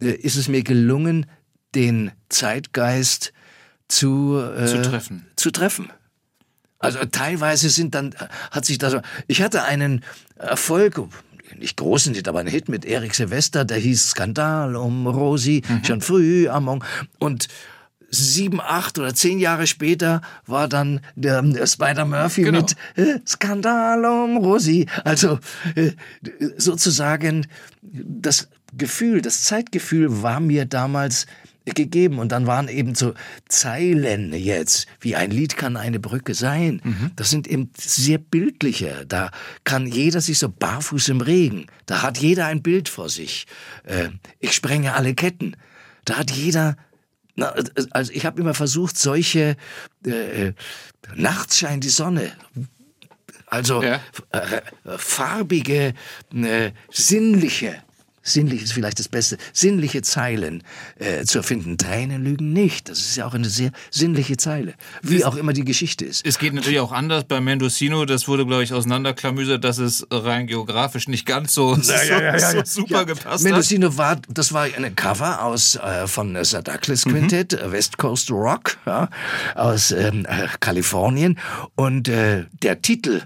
äh, ist es mir gelungen, den Zeitgeist zu, äh, zu treffen. Zu treffen. Also teilweise sind dann, hat sich das, ich hatte einen Erfolg, nicht großen Hit, aber ein Hit mit Erik Silvester, der hieß Skandal um Rosi, mhm. schon früh am Morgen. Und sieben, acht oder zehn Jahre später war dann der, der Spider Murphy genau. mit äh, Skandal um Rosi. Also äh, sozusagen das Gefühl, das Zeitgefühl war mir damals gegeben. Und dann waren eben so Zeilen jetzt, wie ein Lied kann eine Brücke sein. Mhm. Das sind eben sehr bildliche. Da kann jeder sich so barfuß im Regen. Da hat jeder ein Bild vor sich. Äh, ich sprenge alle Ketten. Da hat jeder na, also ich habe immer versucht, solche äh, Nachts scheint die Sonne, also ja. äh, farbige, äh, sinnliche sinnlich ist vielleicht das Beste, sinnliche Zeilen äh, zu erfinden. Tränen lügen nicht. Das ist ja auch eine sehr sinnliche Zeile. Wie es, auch immer die Geschichte ist. Es geht natürlich auch anders bei Mendocino. Das wurde, glaube ich, auseinanderklamüsert, dass es rein geografisch nicht ganz so, ja, ja, ja, so super gepasst Mendocino hat. war, das war eine Cover aus äh, von Sir Douglas Quintet, mhm. West Coast Rock, ja, aus ähm, äh, Kalifornien. Und äh, der Titel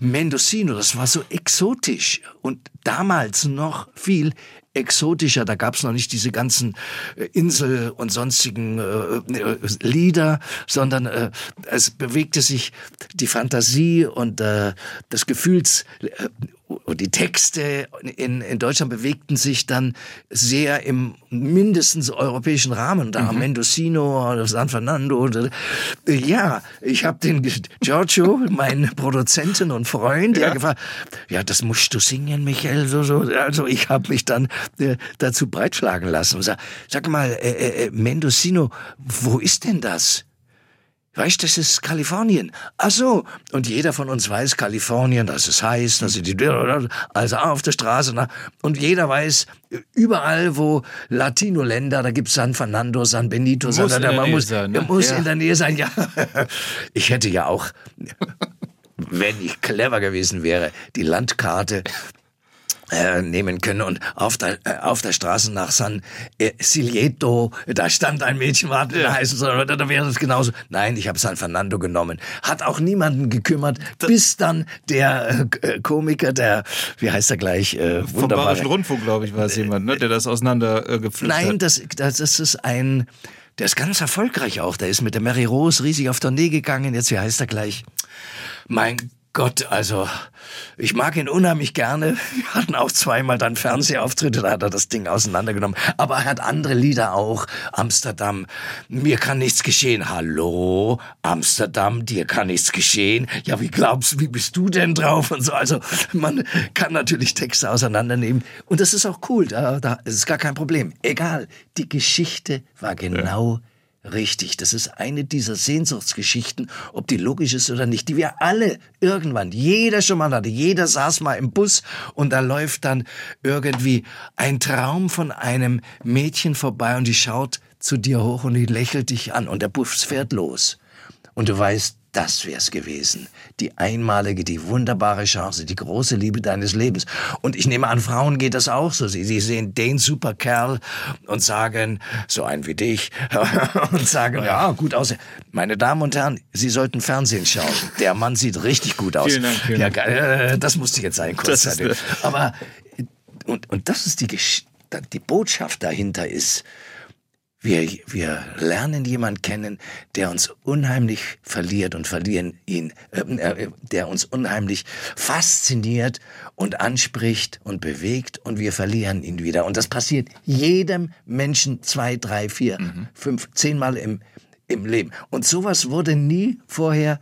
Mendocino, das war so exotisch und damals noch viel exotischer. Da gab es noch nicht diese ganzen äh, Insel- und sonstigen äh, äh, Lieder, sondern äh, es bewegte sich die Fantasie und äh, das Gefühls äh, und die Texte in, in Deutschland bewegten sich dann sehr im mindestens europäischen Rahmen. Da mhm. Mendocino, San Fernando. Ja, ich habe den Giorgio, meinen Produzenten und Freund, ja. gefragt, ja, das musst du singen, Michael. So, so. Also ich habe mich dann äh, dazu breitschlagen lassen und sag, sag mal, äh, äh, äh Mendocino, wo ist denn das? Weißt, das ist Kalifornien. Ach so. Und jeder von uns weiß, Kalifornien, das ist heiß, das ist die, also auf der Straße. Na, und jeder weiß, überall, wo Latino-Länder, da gibt's San Fernando, San Benito, muss San, man muss, sein, ne? muss ja. in der Nähe sein. Ja, ich hätte ja auch, wenn ich clever gewesen wäre, die Landkarte äh, nehmen können. Und auf der äh, auf der Straße nach San äh, Silieto da stand ein Mädchen warten ja. heißen soll da wäre es genauso? Nein ich habe San Fernando genommen. Hat auch niemanden gekümmert das bis dann der äh, Komiker der wie heißt er gleich äh, Vom Rundfunk glaube ich war es jemand ne der das auseinander äh, gepflückt nein hat. das das ist ein der ist ganz erfolgreich auch. Der ist mit der Mary Rose riesig auf Tournee gegangen. Jetzt wie heißt er gleich? Mein Gott, also ich mag ihn unheimlich gerne. Wir hatten auch zweimal dann Fernsehauftritte, da hat er das Ding auseinandergenommen. Aber er hat andere Lieder auch. Amsterdam, mir kann nichts geschehen. Hallo, Amsterdam, dir kann nichts geschehen. Ja, wie glaubst du, wie bist du denn drauf? Und so. Also man kann natürlich Texte auseinandernehmen. Und das ist auch cool, da, da ist gar kein Problem. Egal, die Geschichte war genau ja Richtig, das ist eine dieser Sehnsuchtsgeschichten, ob die logisch ist oder nicht, die wir alle irgendwann, jeder schon mal hatte, jeder saß mal im Bus und da läuft dann irgendwie ein Traum von einem Mädchen vorbei und die schaut zu dir hoch und die lächelt dich an und der Bus fährt los. Und du weißt, das wär's gewesen. Die einmalige, die wunderbare Chance, die große Liebe deines Lebens. Und ich nehme an, Frauen geht das auch so. Sie, sie sehen den Superkerl und sagen, so ein wie dich, und sagen, ja, gut aus. Meine Damen und Herren, Sie sollten Fernsehen schauen. Der Mann sieht richtig gut aus. Vielen Dank. Vielen ja, äh, das musste jetzt sein, kurzzeitig. Aber, und, und das ist die, die Botschaft dahinter ist, wir, wir lernen jemand kennen, der uns unheimlich verliert und verlieren ihn, äh, äh, der uns unheimlich fasziniert und anspricht und bewegt und wir verlieren ihn wieder. Und das passiert jedem Menschen zwei, drei, vier, mhm. fünf, zehnmal im, im Leben. Und sowas wurde nie vorher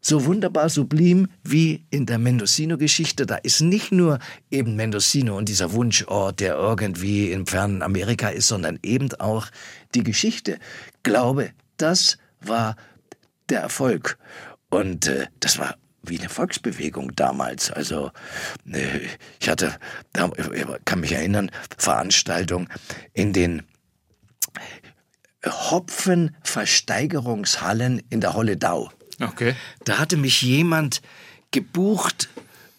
so wunderbar sublim wie in der Mendocino-Geschichte. Da ist nicht nur eben Mendocino und dieser Wunschort, der irgendwie im fernen Amerika ist, sondern eben auch die Geschichte. Glaube, das war der Erfolg. Und äh, das war wie eine Volksbewegung damals. Also äh, ich hatte, ich kann mich erinnern, Veranstaltung in den Hopfenversteigerungshallen in der Holledau. Okay. Da hatte mich jemand gebucht,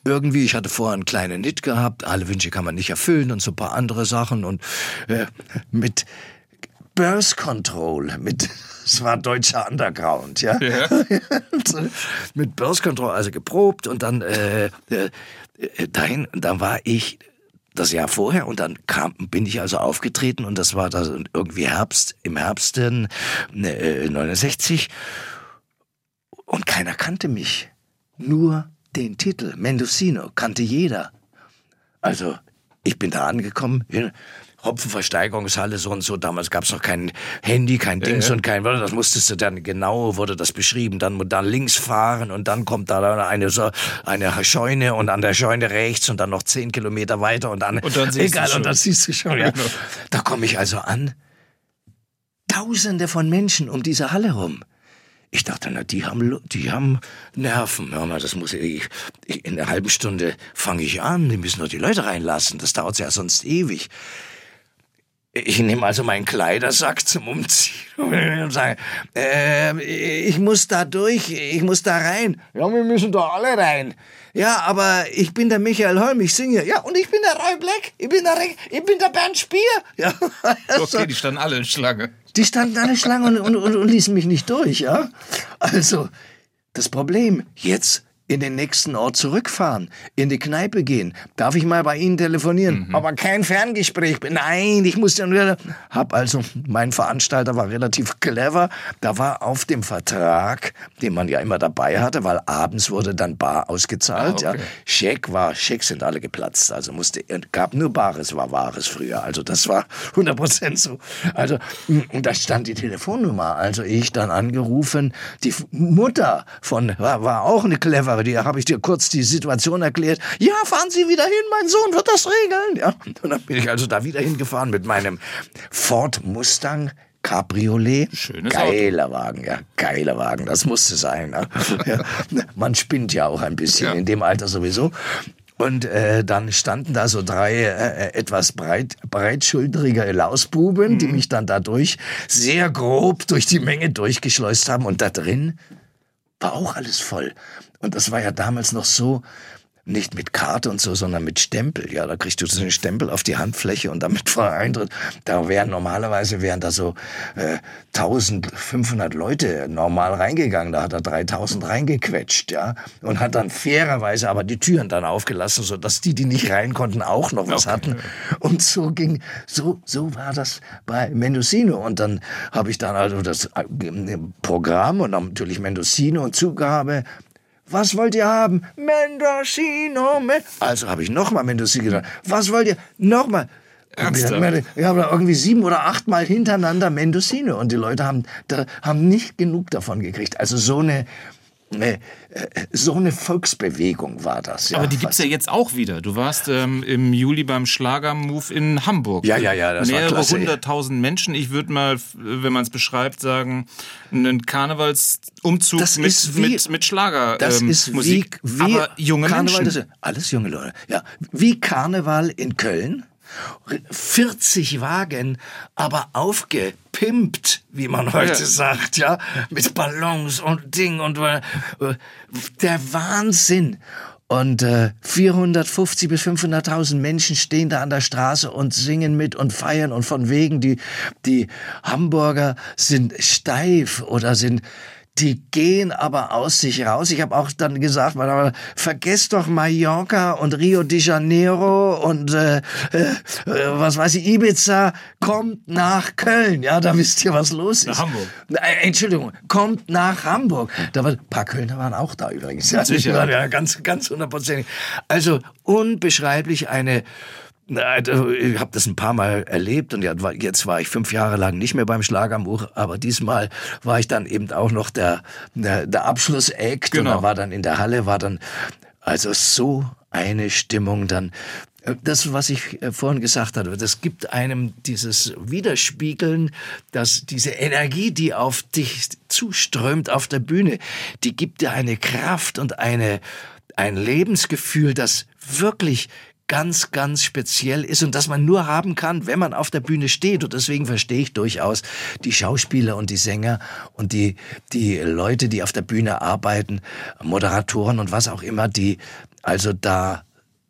irgendwie, ich hatte vorher einen kleinen Nit gehabt, alle Wünsche kann man nicht erfüllen und so ein paar andere Sachen und äh, mit Birth Control, mit, es war deutscher Underground, ja. ja. mit Birth Control, also geprobt und dann äh, äh, dahin, dann war ich das Jahr vorher und dann kam, bin ich also aufgetreten und das war da irgendwie Herbst, im Herbst äh, 69 und keiner kannte mich. Nur den Titel Mendocino kannte jeder. Also, ich bin da angekommen, Hopfenversteigerungshalle so und so. Damals gab es noch kein Handy, kein Dings ja, ja. und kein. Das musstest du dann genau wurde das beschrieben. Dann dann links fahren und dann kommt da eine so eine Scheune und an der Scheune rechts und dann noch zehn Kilometer weiter und dann, und dann siehst egal du schon. und dann siehst du schon. Ja. Genau. Da komme ich also an. Tausende von Menschen um diese Halle rum. Ich dachte, na, die haben, die haben Nerven. Hör mal, das muss ich, ich in einer halben Stunde fange ich an. Die müssen doch die Leute reinlassen. Das dauert ja sonst ewig. Ich nehme also meinen Kleidersack zum Umziehen und sage, äh, ich muss da durch, ich muss da rein. Ja, wir müssen doch alle rein. Ja, aber ich bin der Michael Holm, ich singe. Ja, und ich bin der Roy Black, ich bin der, ich bin der Bernd Spier. Ja, okay, die standen alle in Schlange. Die standen alle Schlange und, und, und, und ließen mich nicht durch, ja. Also, das Problem, jetzt in den nächsten Ort zurückfahren, in die Kneipe gehen. Darf ich mal bei Ihnen telefonieren? Mhm. Aber kein Ferngespräch. Nein, ich muss ja nur. Hab also, mein Veranstalter war relativ clever. Da war auf dem Vertrag, den man ja immer dabei hatte, weil abends wurde dann Bar ausgezahlt. Ah, okay. ja. Scheck war, Schecks sind alle geplatzt. Also musste, gab nur Bares, war Wahres früher. Also das war 100 Prozent so. Also, und da stand die Telefonnummer. Also ich dann angerufen. Die Mutter von, war, war auch eine clevere, die habe ich dir kurz die Situation erklärt. Ja, fahren Sie wieder hin, mein Sohn wird das regeln. Ja, und dann bin ich also da wieder hingefahren mit meinem Ford Mustang Cabriolet. Schönes geiler Auto. Wagen, ja, geiler Wagen, das musste sein. Ne? Ja, man spinnt ja auch ein bisschen, ja. in dem Alter sowieso. Und äh, dann standen da so drei äh, äh etwas breit, breitschultrige Lausbuben, mhm. die mich dann dadurch sehr grob durch die Menge durchgeschleust haben. Und da drin war auch alles voll. Und das war ja damals noch so, nicht mit Karte und so, sondern mit Stempel. Ja, da kriegst du so einen Stempel auf die Handfläche und damit vor Eintritt. Da wären normalerweise wären da so äh, 1500 Leute normal reingegangen. Da hat er 3000 reingequetscht, ja, und hat dann fairerweise aber die Türen dann aufgelassen, so dass die, die nicht rein konnten, auch noch was okay. hatten. Und so ging, so so war das bei Mendocino. Und dann habe ich dann also das äh, Programm und natürlich Mendocino und Zugabe was wollt ihr haben? Mendocino. Me also habe ich nochmal Mendocino gedacht. Was wollt ihr? Nochmal. Ernsthaft? Wir haben da irgendwie sieben oder achtmal hintereinander Mendocino und die Leute haben, da, haben nicht genug davon gekriegt. Also so eine, so eine Volksbewegung war das. Ja, Aber die gibt's ja jetzt auch wieder. Du warst ähm, im Juli beim Schlagermove in Hamburg. Ja, ja, ja, das Mehrere hunderttausend Menschen. Ich würde mal, wenn man es beschreibt, sagen, einen Karnevalsumzug das mit, wie, mit, mit Schlager. Das ähm, ist Musik. wie, wie Aber junge Karneval, Menschen. Das, alles junge Leute. Ja, wie Karneval in Köln 40 Wagen, aber aufgepimpt, wie man heute ja. sagt, ja, mit Ballons und Ding und äh, der Wahnsinn. Und äh, 450 bis 500.000 Menschen stehen da an der Straße und singen mit und feiern und von wegen die die Hamburger sind steif oder sind die gehen aber aus sich raus. Ich habe auch dann gesagt, man, vergesst doch Mallorca und Rio de Janeiro und äh, äh, was weiß ich, Ibiza, kommt nach Köln. Ja, da wisst ihr, was los ist. Nach Hamburg. Äh, Entschuldigung, kommt nach Hamburg. Da war, ein paar Kölner waren auch da übrigens. Ja, Sicher. Ja, ganz, ganz hundertprozentig. Also unbeschreiblich eine also, ich habe das ein paar Mal erlebt und jetzt war ich fünf Jahre lang nicht mehr beim Schlagerbuch, aber diesmal war ich dann eben auch noch der, der, der Abschlussakt genau. und war dann in der Halle, war dann also so eine Stimmung dann. Das, was ich äh, vorhin gesagt hatte, das gibt einem dieses Widerspiegeln, dass diese Energie, die auf dich zuströmt auf der Bühne, die gibt dir eine Kraft und eine, ein Lebensgefühl, das wirklich ganz, ganz speziell ist und das man nur haben kann, wenn man auf der Bühne steht. Und deswegen verstehe ich durchaus die Schauspieler und die Sänger und die, die Leute, die auf der Bühne arbeiten, Moderatoren und was auch immer, die also da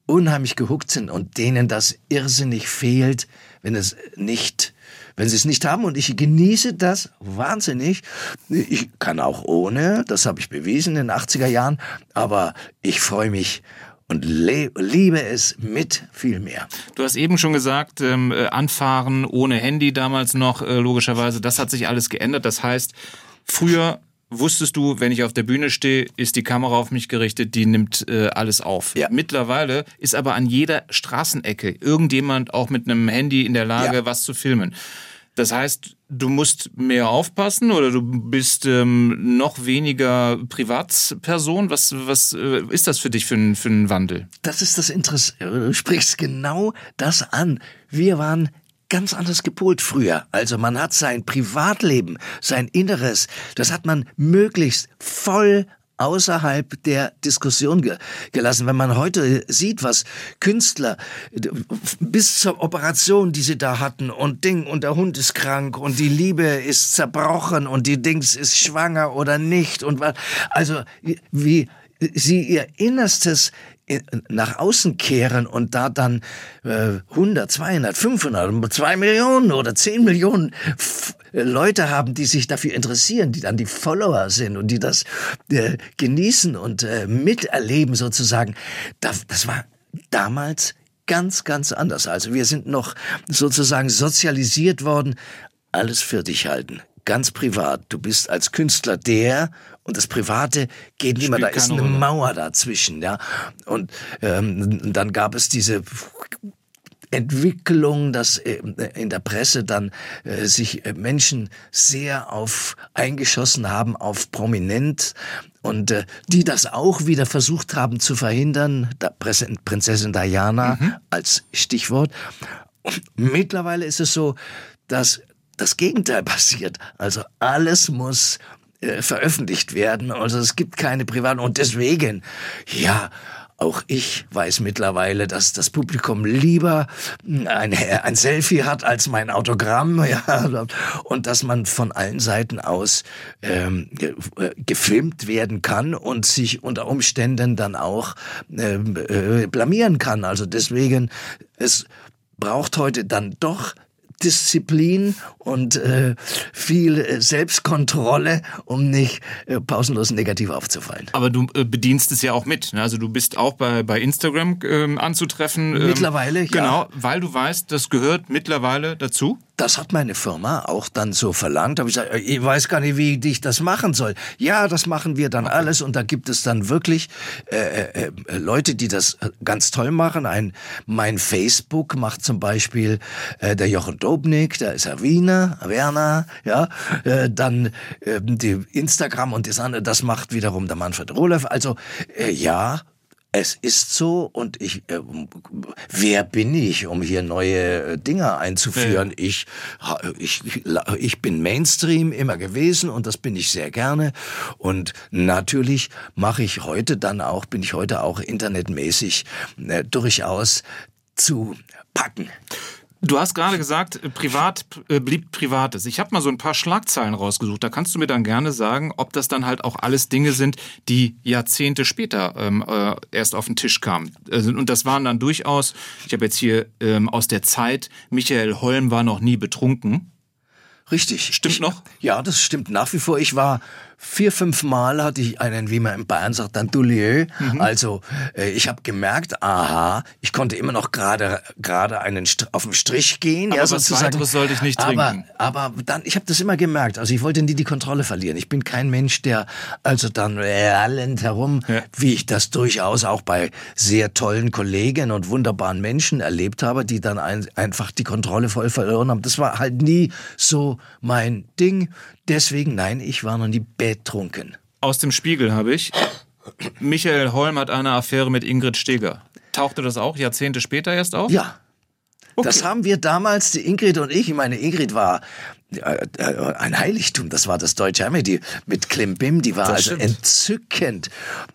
unheimlich gehuckt sind und denen das irrsinnig fehlt, wenn es nicht wenn sie es nicht haben und ich genieße das wahnsinnig. Ich kann auch ohne, das habe ich bewiesen in den 80er Jahren, aber ich freue mich und liebe es mit viel mehr. Du hast eben schon gesagt, ähm, äh, anfahren ohne Handy damals noch, äh, logischerweise, das hat sich alles geändert. Das heißt, früher wusstest du, wenn ich auf der Bühne stehe, ist die Kamera auf mich gerichtet, die nimmt äh, alles auf. Ja. Mittlerweile ist aber an jeder Straßenecke irgendjemand auch mit einem Handy in der Lage, ja. was zu filmen. Das heißt, du musst mehr aufpassen oder du bist ähm, noch weniger Privatperson. Was, was äh, ist das für dich für ein, für ein Wandel? Das ist das Interessante. Du sprichst genau das an. Wir waren ganz anders gepolt früher. Also man hat sein Privatleben, sein Inneres, das hat man möglichst voll außerhalb der Diskussion ge gelassen. Wenn man heute sieht, was Künstler bis zur Operation, die sie da hatten und Ding und der Hund ist krank und die Liebe ist zerbrochen und die Dings ist schwanger oder nicht und was, also wie sie ihr Innerstes nach außen kehren und da dann äh, 100, 200, 500, 2 Millionen oder 10 Millionen Leute haben, die sich dafür interessieren, die dann die Follower sind und die das äh, genießen und äh, miterleben sozusagen. Das, das war damals ganz, ganz anders. Also wir sind noch sozusagen sozialisiert worden, alles für dich halten. Ganz privat. Du bist als Künstler der und das Private geht nicht mehr. Da ist eine Mauer dazwischen, ja. Und ähm, dann gab es diese Entwicklung, dass äh, in der Presse dann äh, sich äh, Menschen sehr auf eingeschossen haben auf prominent und äh, die das auch wieder versucht haben zu verhindern, da Prinzessin Diana mhm. als Stichwort. Und mittlerweile ist es so, dass das Gegenteil passiert. Also alles muss äh, veröffentlicht werden. Also es gibt keine privaten und deswegen, ja, auch ich weiß mittlerweile, dass das Publikum lieber ein, ein Selfie hat als mein Autogramm, ja, und dass man von allen Seiten aus ähm, gefilmt werden kann und sich unter Umständen dann auch ähm, äh, blamieren kann. Also deswegen, es braucht heute dann doch Disziplin und äh, viel äh, Selbstkontrolle, um nicht äh, pausenlos negativ aufzufallen. Aber du äh, bedienst es ja auch mit. Ne? Also du bist auch bei, bei Instagram ähm, anzutreffen. Ähm, mittlerweile, ja. Genau, weil du weißt, das gehört mittlerweile dazu. Das hat meine Firma auch dann so verlangt. Aber ich gesagt, ich weiß gar nicht, wie ich das machen soll. Ja, das machen wir dann okay. alles und da gibt es dann wirklich äh, äh, äh, Leute, die das ganz toll machen. Ein mein Facebook macht zum Beispiel äh, der Jochen Dobnik, da ist er Wiener, Werner, ja. Äh, dann äh, die Instagram und das andere, das macht wiederum der Manfred Rohleff. Also äh, ja, es ist so und ich, äh, wer bin ich, um hier neue äh, Dinge einzuführen? Ja. Ich, ich, ich bin Mainstream immer gewesen und das bin ich sehr gerne. Und natürlich mache ich heute dann auch, bin ich heute auch internetmäßig äh, durchaus zu packen. Du hast gerade gesagt, privat äh, blieb Privates. Ich habe mal so ein paar Schlagzeilen rausgesucht. Da kannst du mir dann gerne sagen, ob das dann halt auch alles Dinge sind, die Jahrzehnte später ähm, äh, erst auf den Tisch kamen. Also, und das waren dann durchaus, ich habe jetzt hier ähm, aus der Zeit, Michael Holm war noch nie betrunken. Richtig. Stimmt ich, noch? Ja, das stimmt nach wie vor. Ich war vier, fünf Mal hatte ich einen, wie man in Bayern sagt, dann Doulieu. Mhm. Also äh, ich habe gemerkt, aha, ich konnte immer noch gerade gerade einen St auf den Strich gehen. Aber ja, was weiteres sollte ich nicht trinken. Aber, aber dann, ich habe das immer gemerkt. Also ich wollte nie die Kontrolle verlieren. Ich bin kein Mensch, der also dann rallend herum, ja. wie ich das durchaus auch bei sehr tollen Kollegen und wunderbaren Menschen erlebt habe, die dann ein, einfach die Kontrolle voll verloren haben. Das war halt nie so mein Ding. Deswegen, nein, ich war noch nie betrunken. Aus dem Spiegel habe ich. Michael Holm hat eine Affäre mit Ingrid Steger. Tauchte das auch Jahrzehnte später erst auf? Ja. Okay. Das haben wir damals, die Ingrid und ich, ich meine, Ingrid war äh, äh, ein Heiligtum, das war das Deutsche Armee, die mit Klimbim, die war das also stimmt. entzückend.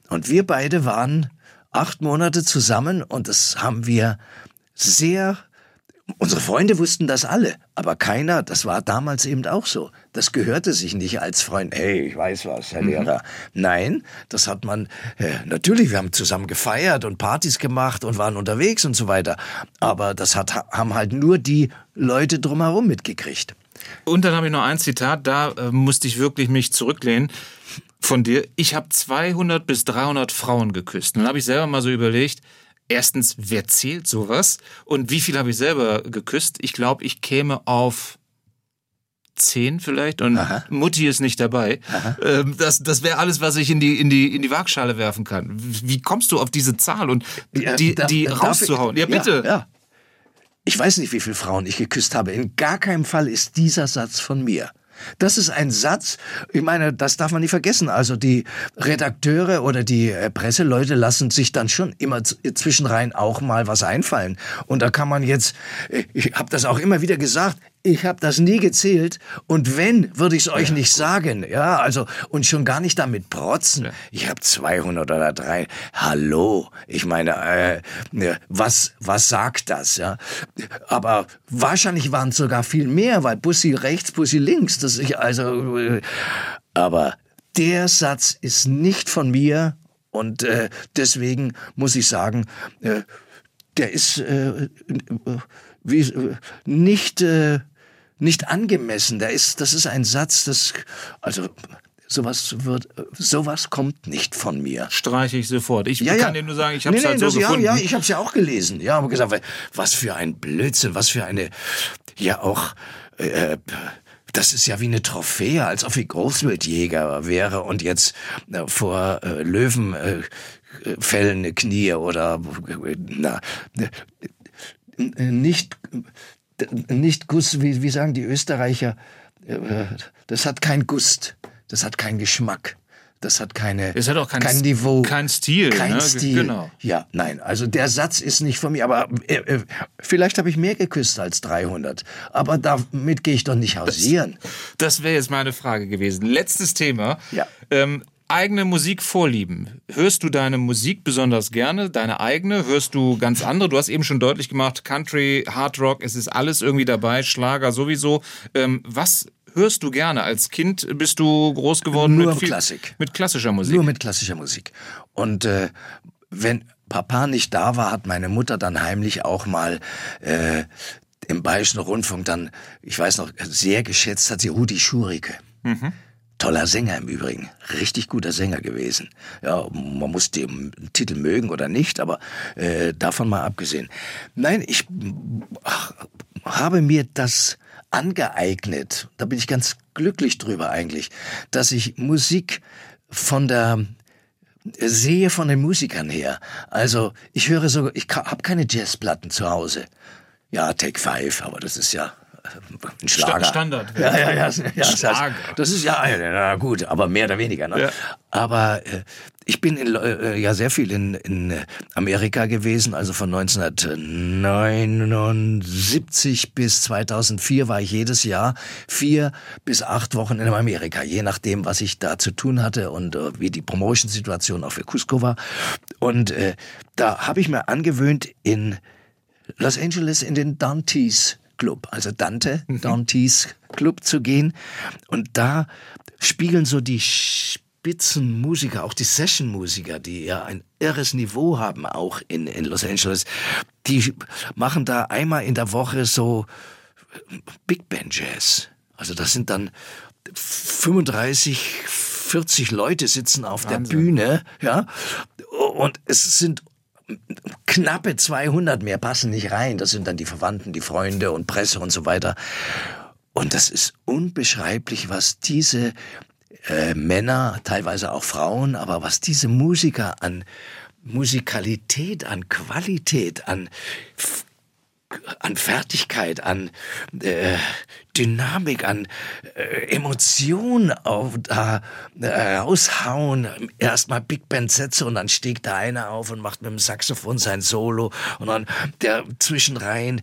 Und wir beide waren acht Monate zusammen und das haben wir sehr Unsere Freunde wussten das alle, aber keiner, das war damals eben auch so. Das gehörte sich nicht als Freund, hey, ich weiß was, Herr mhm. Lehrer. Nein, das hat man, äh, natürlich, wir haben zusammen gefeiert und Partys gemacht und waren unterwegs und so weiter. Aber das hat, haben halt nur die Leute drumherum mitgekriegt. Und dann habe ich noch ein Zitat, da äh, musste ich wirklich mich zurücklehnen von dir. Ich habe 200 bis 300 Frauen geküsst. Dann habe ich selber mal so überlegt, erstens, wer zählt sowas? Und wie viel habe ich selber geküsst? Ich glaube, ich käme auf zehn vielleicht und Aha. Mutti ist nicht dabei. Ähm, das das wäre alles, was ich in die, in, die, in die Waagschale werfen kann. Wie kommst du auf diese Zahl und die, ja, die rauszuhauen? Ich, ja, bitte. Ja, ja. Ich weiß nicht, wie viele Frauen ich geküsst habe. In gar keinem Fall ist dieser Satz von mir. Das ist ein Satz, ich meine, das darf man nicht vergessen. Also die Redakteure oder die äh, Presseleute lassen sich dann schon immer zwischenrein auch mal was einfallen. Und da kann man jetzt, äh, ich habe das auch immer wieder gesagt, ich habe das nie gezählt und wenn, würde ich es euch ja. nicht sagen. Ja, also und schon gar nicht damit protzen. Ja. Ich habe 200 oder drei. Hallo, ich meine, äh, was was sagt das? Ja, aber wahrscheinlich waren es sogar viel mehr, weil Bussi rechts, Bussi links. Das ich also, äh, aber der Satz ist nicht von mir Und äh, deswegen muss ich sagen, äh, der ist äh, wie, äh, nicht, äh, nicht angemessen. Der ist, das ist ein Satz, das, also sowas wird, sowas kommt nicht von mir. Streiche ich sofort. Ich Ja, kann ja. dir nur sagen, ich habe es Nee, halt nee, so das, gefunden. Ja, ja, ich habe es ja auch gelesen. Ja, aber gesagt, was für ein Blödsinn, was für eine, ja auch, äh, das ist ja wie eine Trophäe, als ob ich Großwildjäger wäre und jetzt äh, vor äh, Löwen äh, äh, fällende Knie oder äh, na, äh, nicht nicht Guss, wie, wie sagen die Österreicher, äh, das hat kein Gust, das hat keinen Geschmack. Das hat keine, Es hat auch kein kein Niveau. kein Stil, Kein ne? Stil. Genau. Ja, nein, also der Satz ist nicht von mir, aber äh, äh, vielleicht habe ich mehr geküsst als 300. Aber damit gehe ich doch nicht hausieren. Das wäre jetzt meine Frage gewesen. Letztes Thema. Ja. Ähm, eigene Musikvorlieben. Hörst du deine Musik besonders gerne, deine eigene? Hörst du ganz andere? Du hast eben schon deutlich gemacht, Country, Hard Rock, es ist alles irgendwie dabei, Schlager sowieso. Ähm, was hörst du gerne? Als Kind bist du groß geworden Nur mit viel, Klassik. mit klassischer Musik. Nur mit klassischer Musik. Und äh, wenn Papa nicht da war, hat meine Mutter dann heimlich auch mal äh, im Bayerischen Rundfunk dann, ich weiß noch, sehr geschätzt hat sie Rudi Schurike. Toller Sänger im Übrigen, richtig guter Sänger gewesen. Ja, man muss den Titel mögen oder nicht, aber äh, davon mal abgesehen. Nein, ich ach, habe mir das angeeignet. Da bin ich ganz glücklich drüber eigentlich, dass ich Musik von der sehe von den Musikern her. Also ich höre so, ich habe keine Jazzplatten zu Hause. Ja, Take Five, aber das ist ja ein Schlager. Standard. Ja, ja, ja. ja Schlager. das ist ja, ja gut, aber mehr oder weniger. Ne? Ja. Aber äh, ich bin in, äh, ja sehr viel in, in Amerika gewesen, also von 1979 bis 2004 war ich jedes Jahr vier bis acht Wochen in Amerika, je nachdem, was ich da zu tun hatte und äh, wie die Promotion-Situation auch für Cusco war. Und äh, da habe ich mir angewöhnt, in Los Angeles in den Dantes Club, also Dante, Dantes Club zu gehen. Und da spiegeln so die Spitzenmusiker, auch die Session-Musiker, die ja ein irres Niveau haben, auch in, in Los Angeles, die machen da einmal in der Woche so Big Band Jazz. Also das sind dann 35, 40 Leute sitzen auf der Bühne, ja, und es sind knappe 200 mehr passen nicht rein. Das sind dann die Verwandten, die Freunde und Presse und so weiter. Und das ist unbeschreiblich, was diese äh, Männer, teilweise auch Frauen, aber was diese Musiker an Musikalität, an Qualität, an an Fertigkeit, an äh, Dynamik, an äh, Emotion auf, da äh, raushauen. Erstmal Big Band Sätze und dann stieg da einer auf und macht mit dem Saxophon sein Solo und dann der zwischenrein,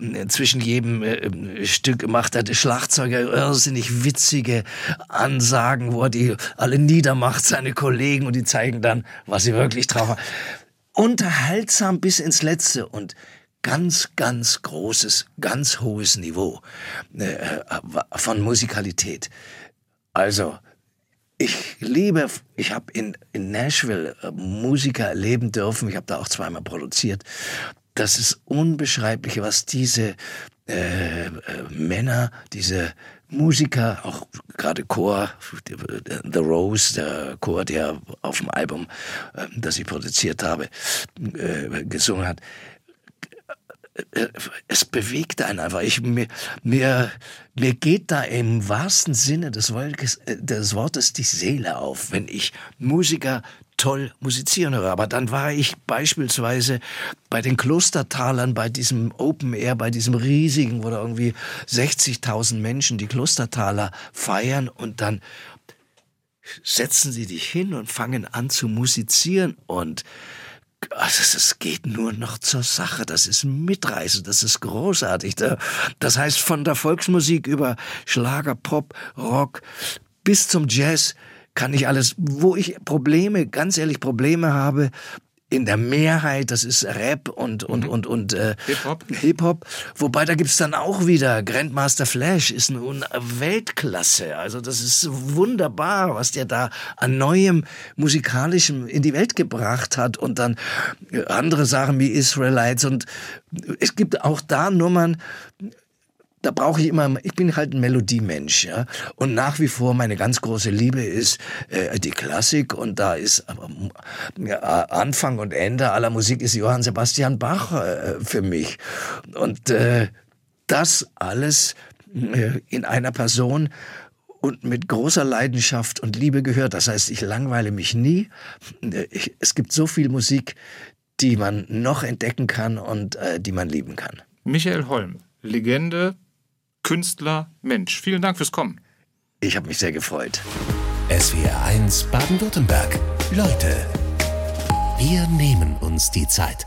äh, zwischen jedem äh, Stück macht der Schlagzeuger irrsinnig witzige Ansagen, wo er die alle niedermacht, seine Kollegen und die zeigen dann, was sie wirklich drauf haben. Unterhaltsam bis ins Letzte und ganz, ganz großes, ganz hohes Niveau äh, von Musikalität. Also, ich liebe, ich habe in, in Nashville äh, Musiker erleben dürfen, ich habe da auch zweimal produziert. Das ist unbeschreiblich, was diese äh, äh, Männer, diese Musiker, auch gerade Chor, The Rose, der Chor, der auf dem Album, äh, das ich produziert habe, äh, gesungen hat es bewegt einen einfach. Ich, mir, mir, mir geht da im wahrsten Sinne des Wortes, des Wortes die Seele auf, wenn ich Musiker toll musizieren höre. Aber dann war ich beispielsweise bei den Klostertalern, bei diesem Open Air, bei diesem riesigen, wo da irgendwie 60.000 Menschen die Klostertaler feiern und dann setzen sie dich hin und fangen an zu musizieren und es geht nur noch zur Sache. Das ist mitreißend, das ist großartig. Das heißt, von der Volksmusik über Schlager, Pop, Rock bis zum Jazz kann ich alles. Wo ich Probleme, ganz ehrlich Probleme habe, in der Mehrheit, das ist Rap und, und, Mhm. und, und äh, Hip-Hop. Hip-Hop. Wobei da gibt's dann auch wieder Grandmaster Flash ist eine Weltklasse. Also das ist wunderbar, was der da an neuem musikalischem in die Welt gebracht hat und dann äh, andere Sachen wie Israelites und es gibt auch da Nummern, da brauche ich immer, ich bin halt ein Melodiemensch, ja. Und nach wie vor meine ganz große Liebe ist äh, die Klassik und da ist ja, Anfang und Ende aller Musik ist Johann Sebastian Bach äh, für mich. Und äh, das alles äh, in einer Person und mit großer Leidenschaft und Liebe gehört. Das heißt, ich langweile mich nie. Äh, Ich, es gibt so viel Musik, die man noch entdecken kann und äh, die man lieben kann. Michael Holm, Legende, Künstler, Mensch. Vielen Dank fürs Kommen. Ich habe mich sehr gefreut. SWR 1 Baden-Württemberg. Leute, wir nehmen uns die Zeit.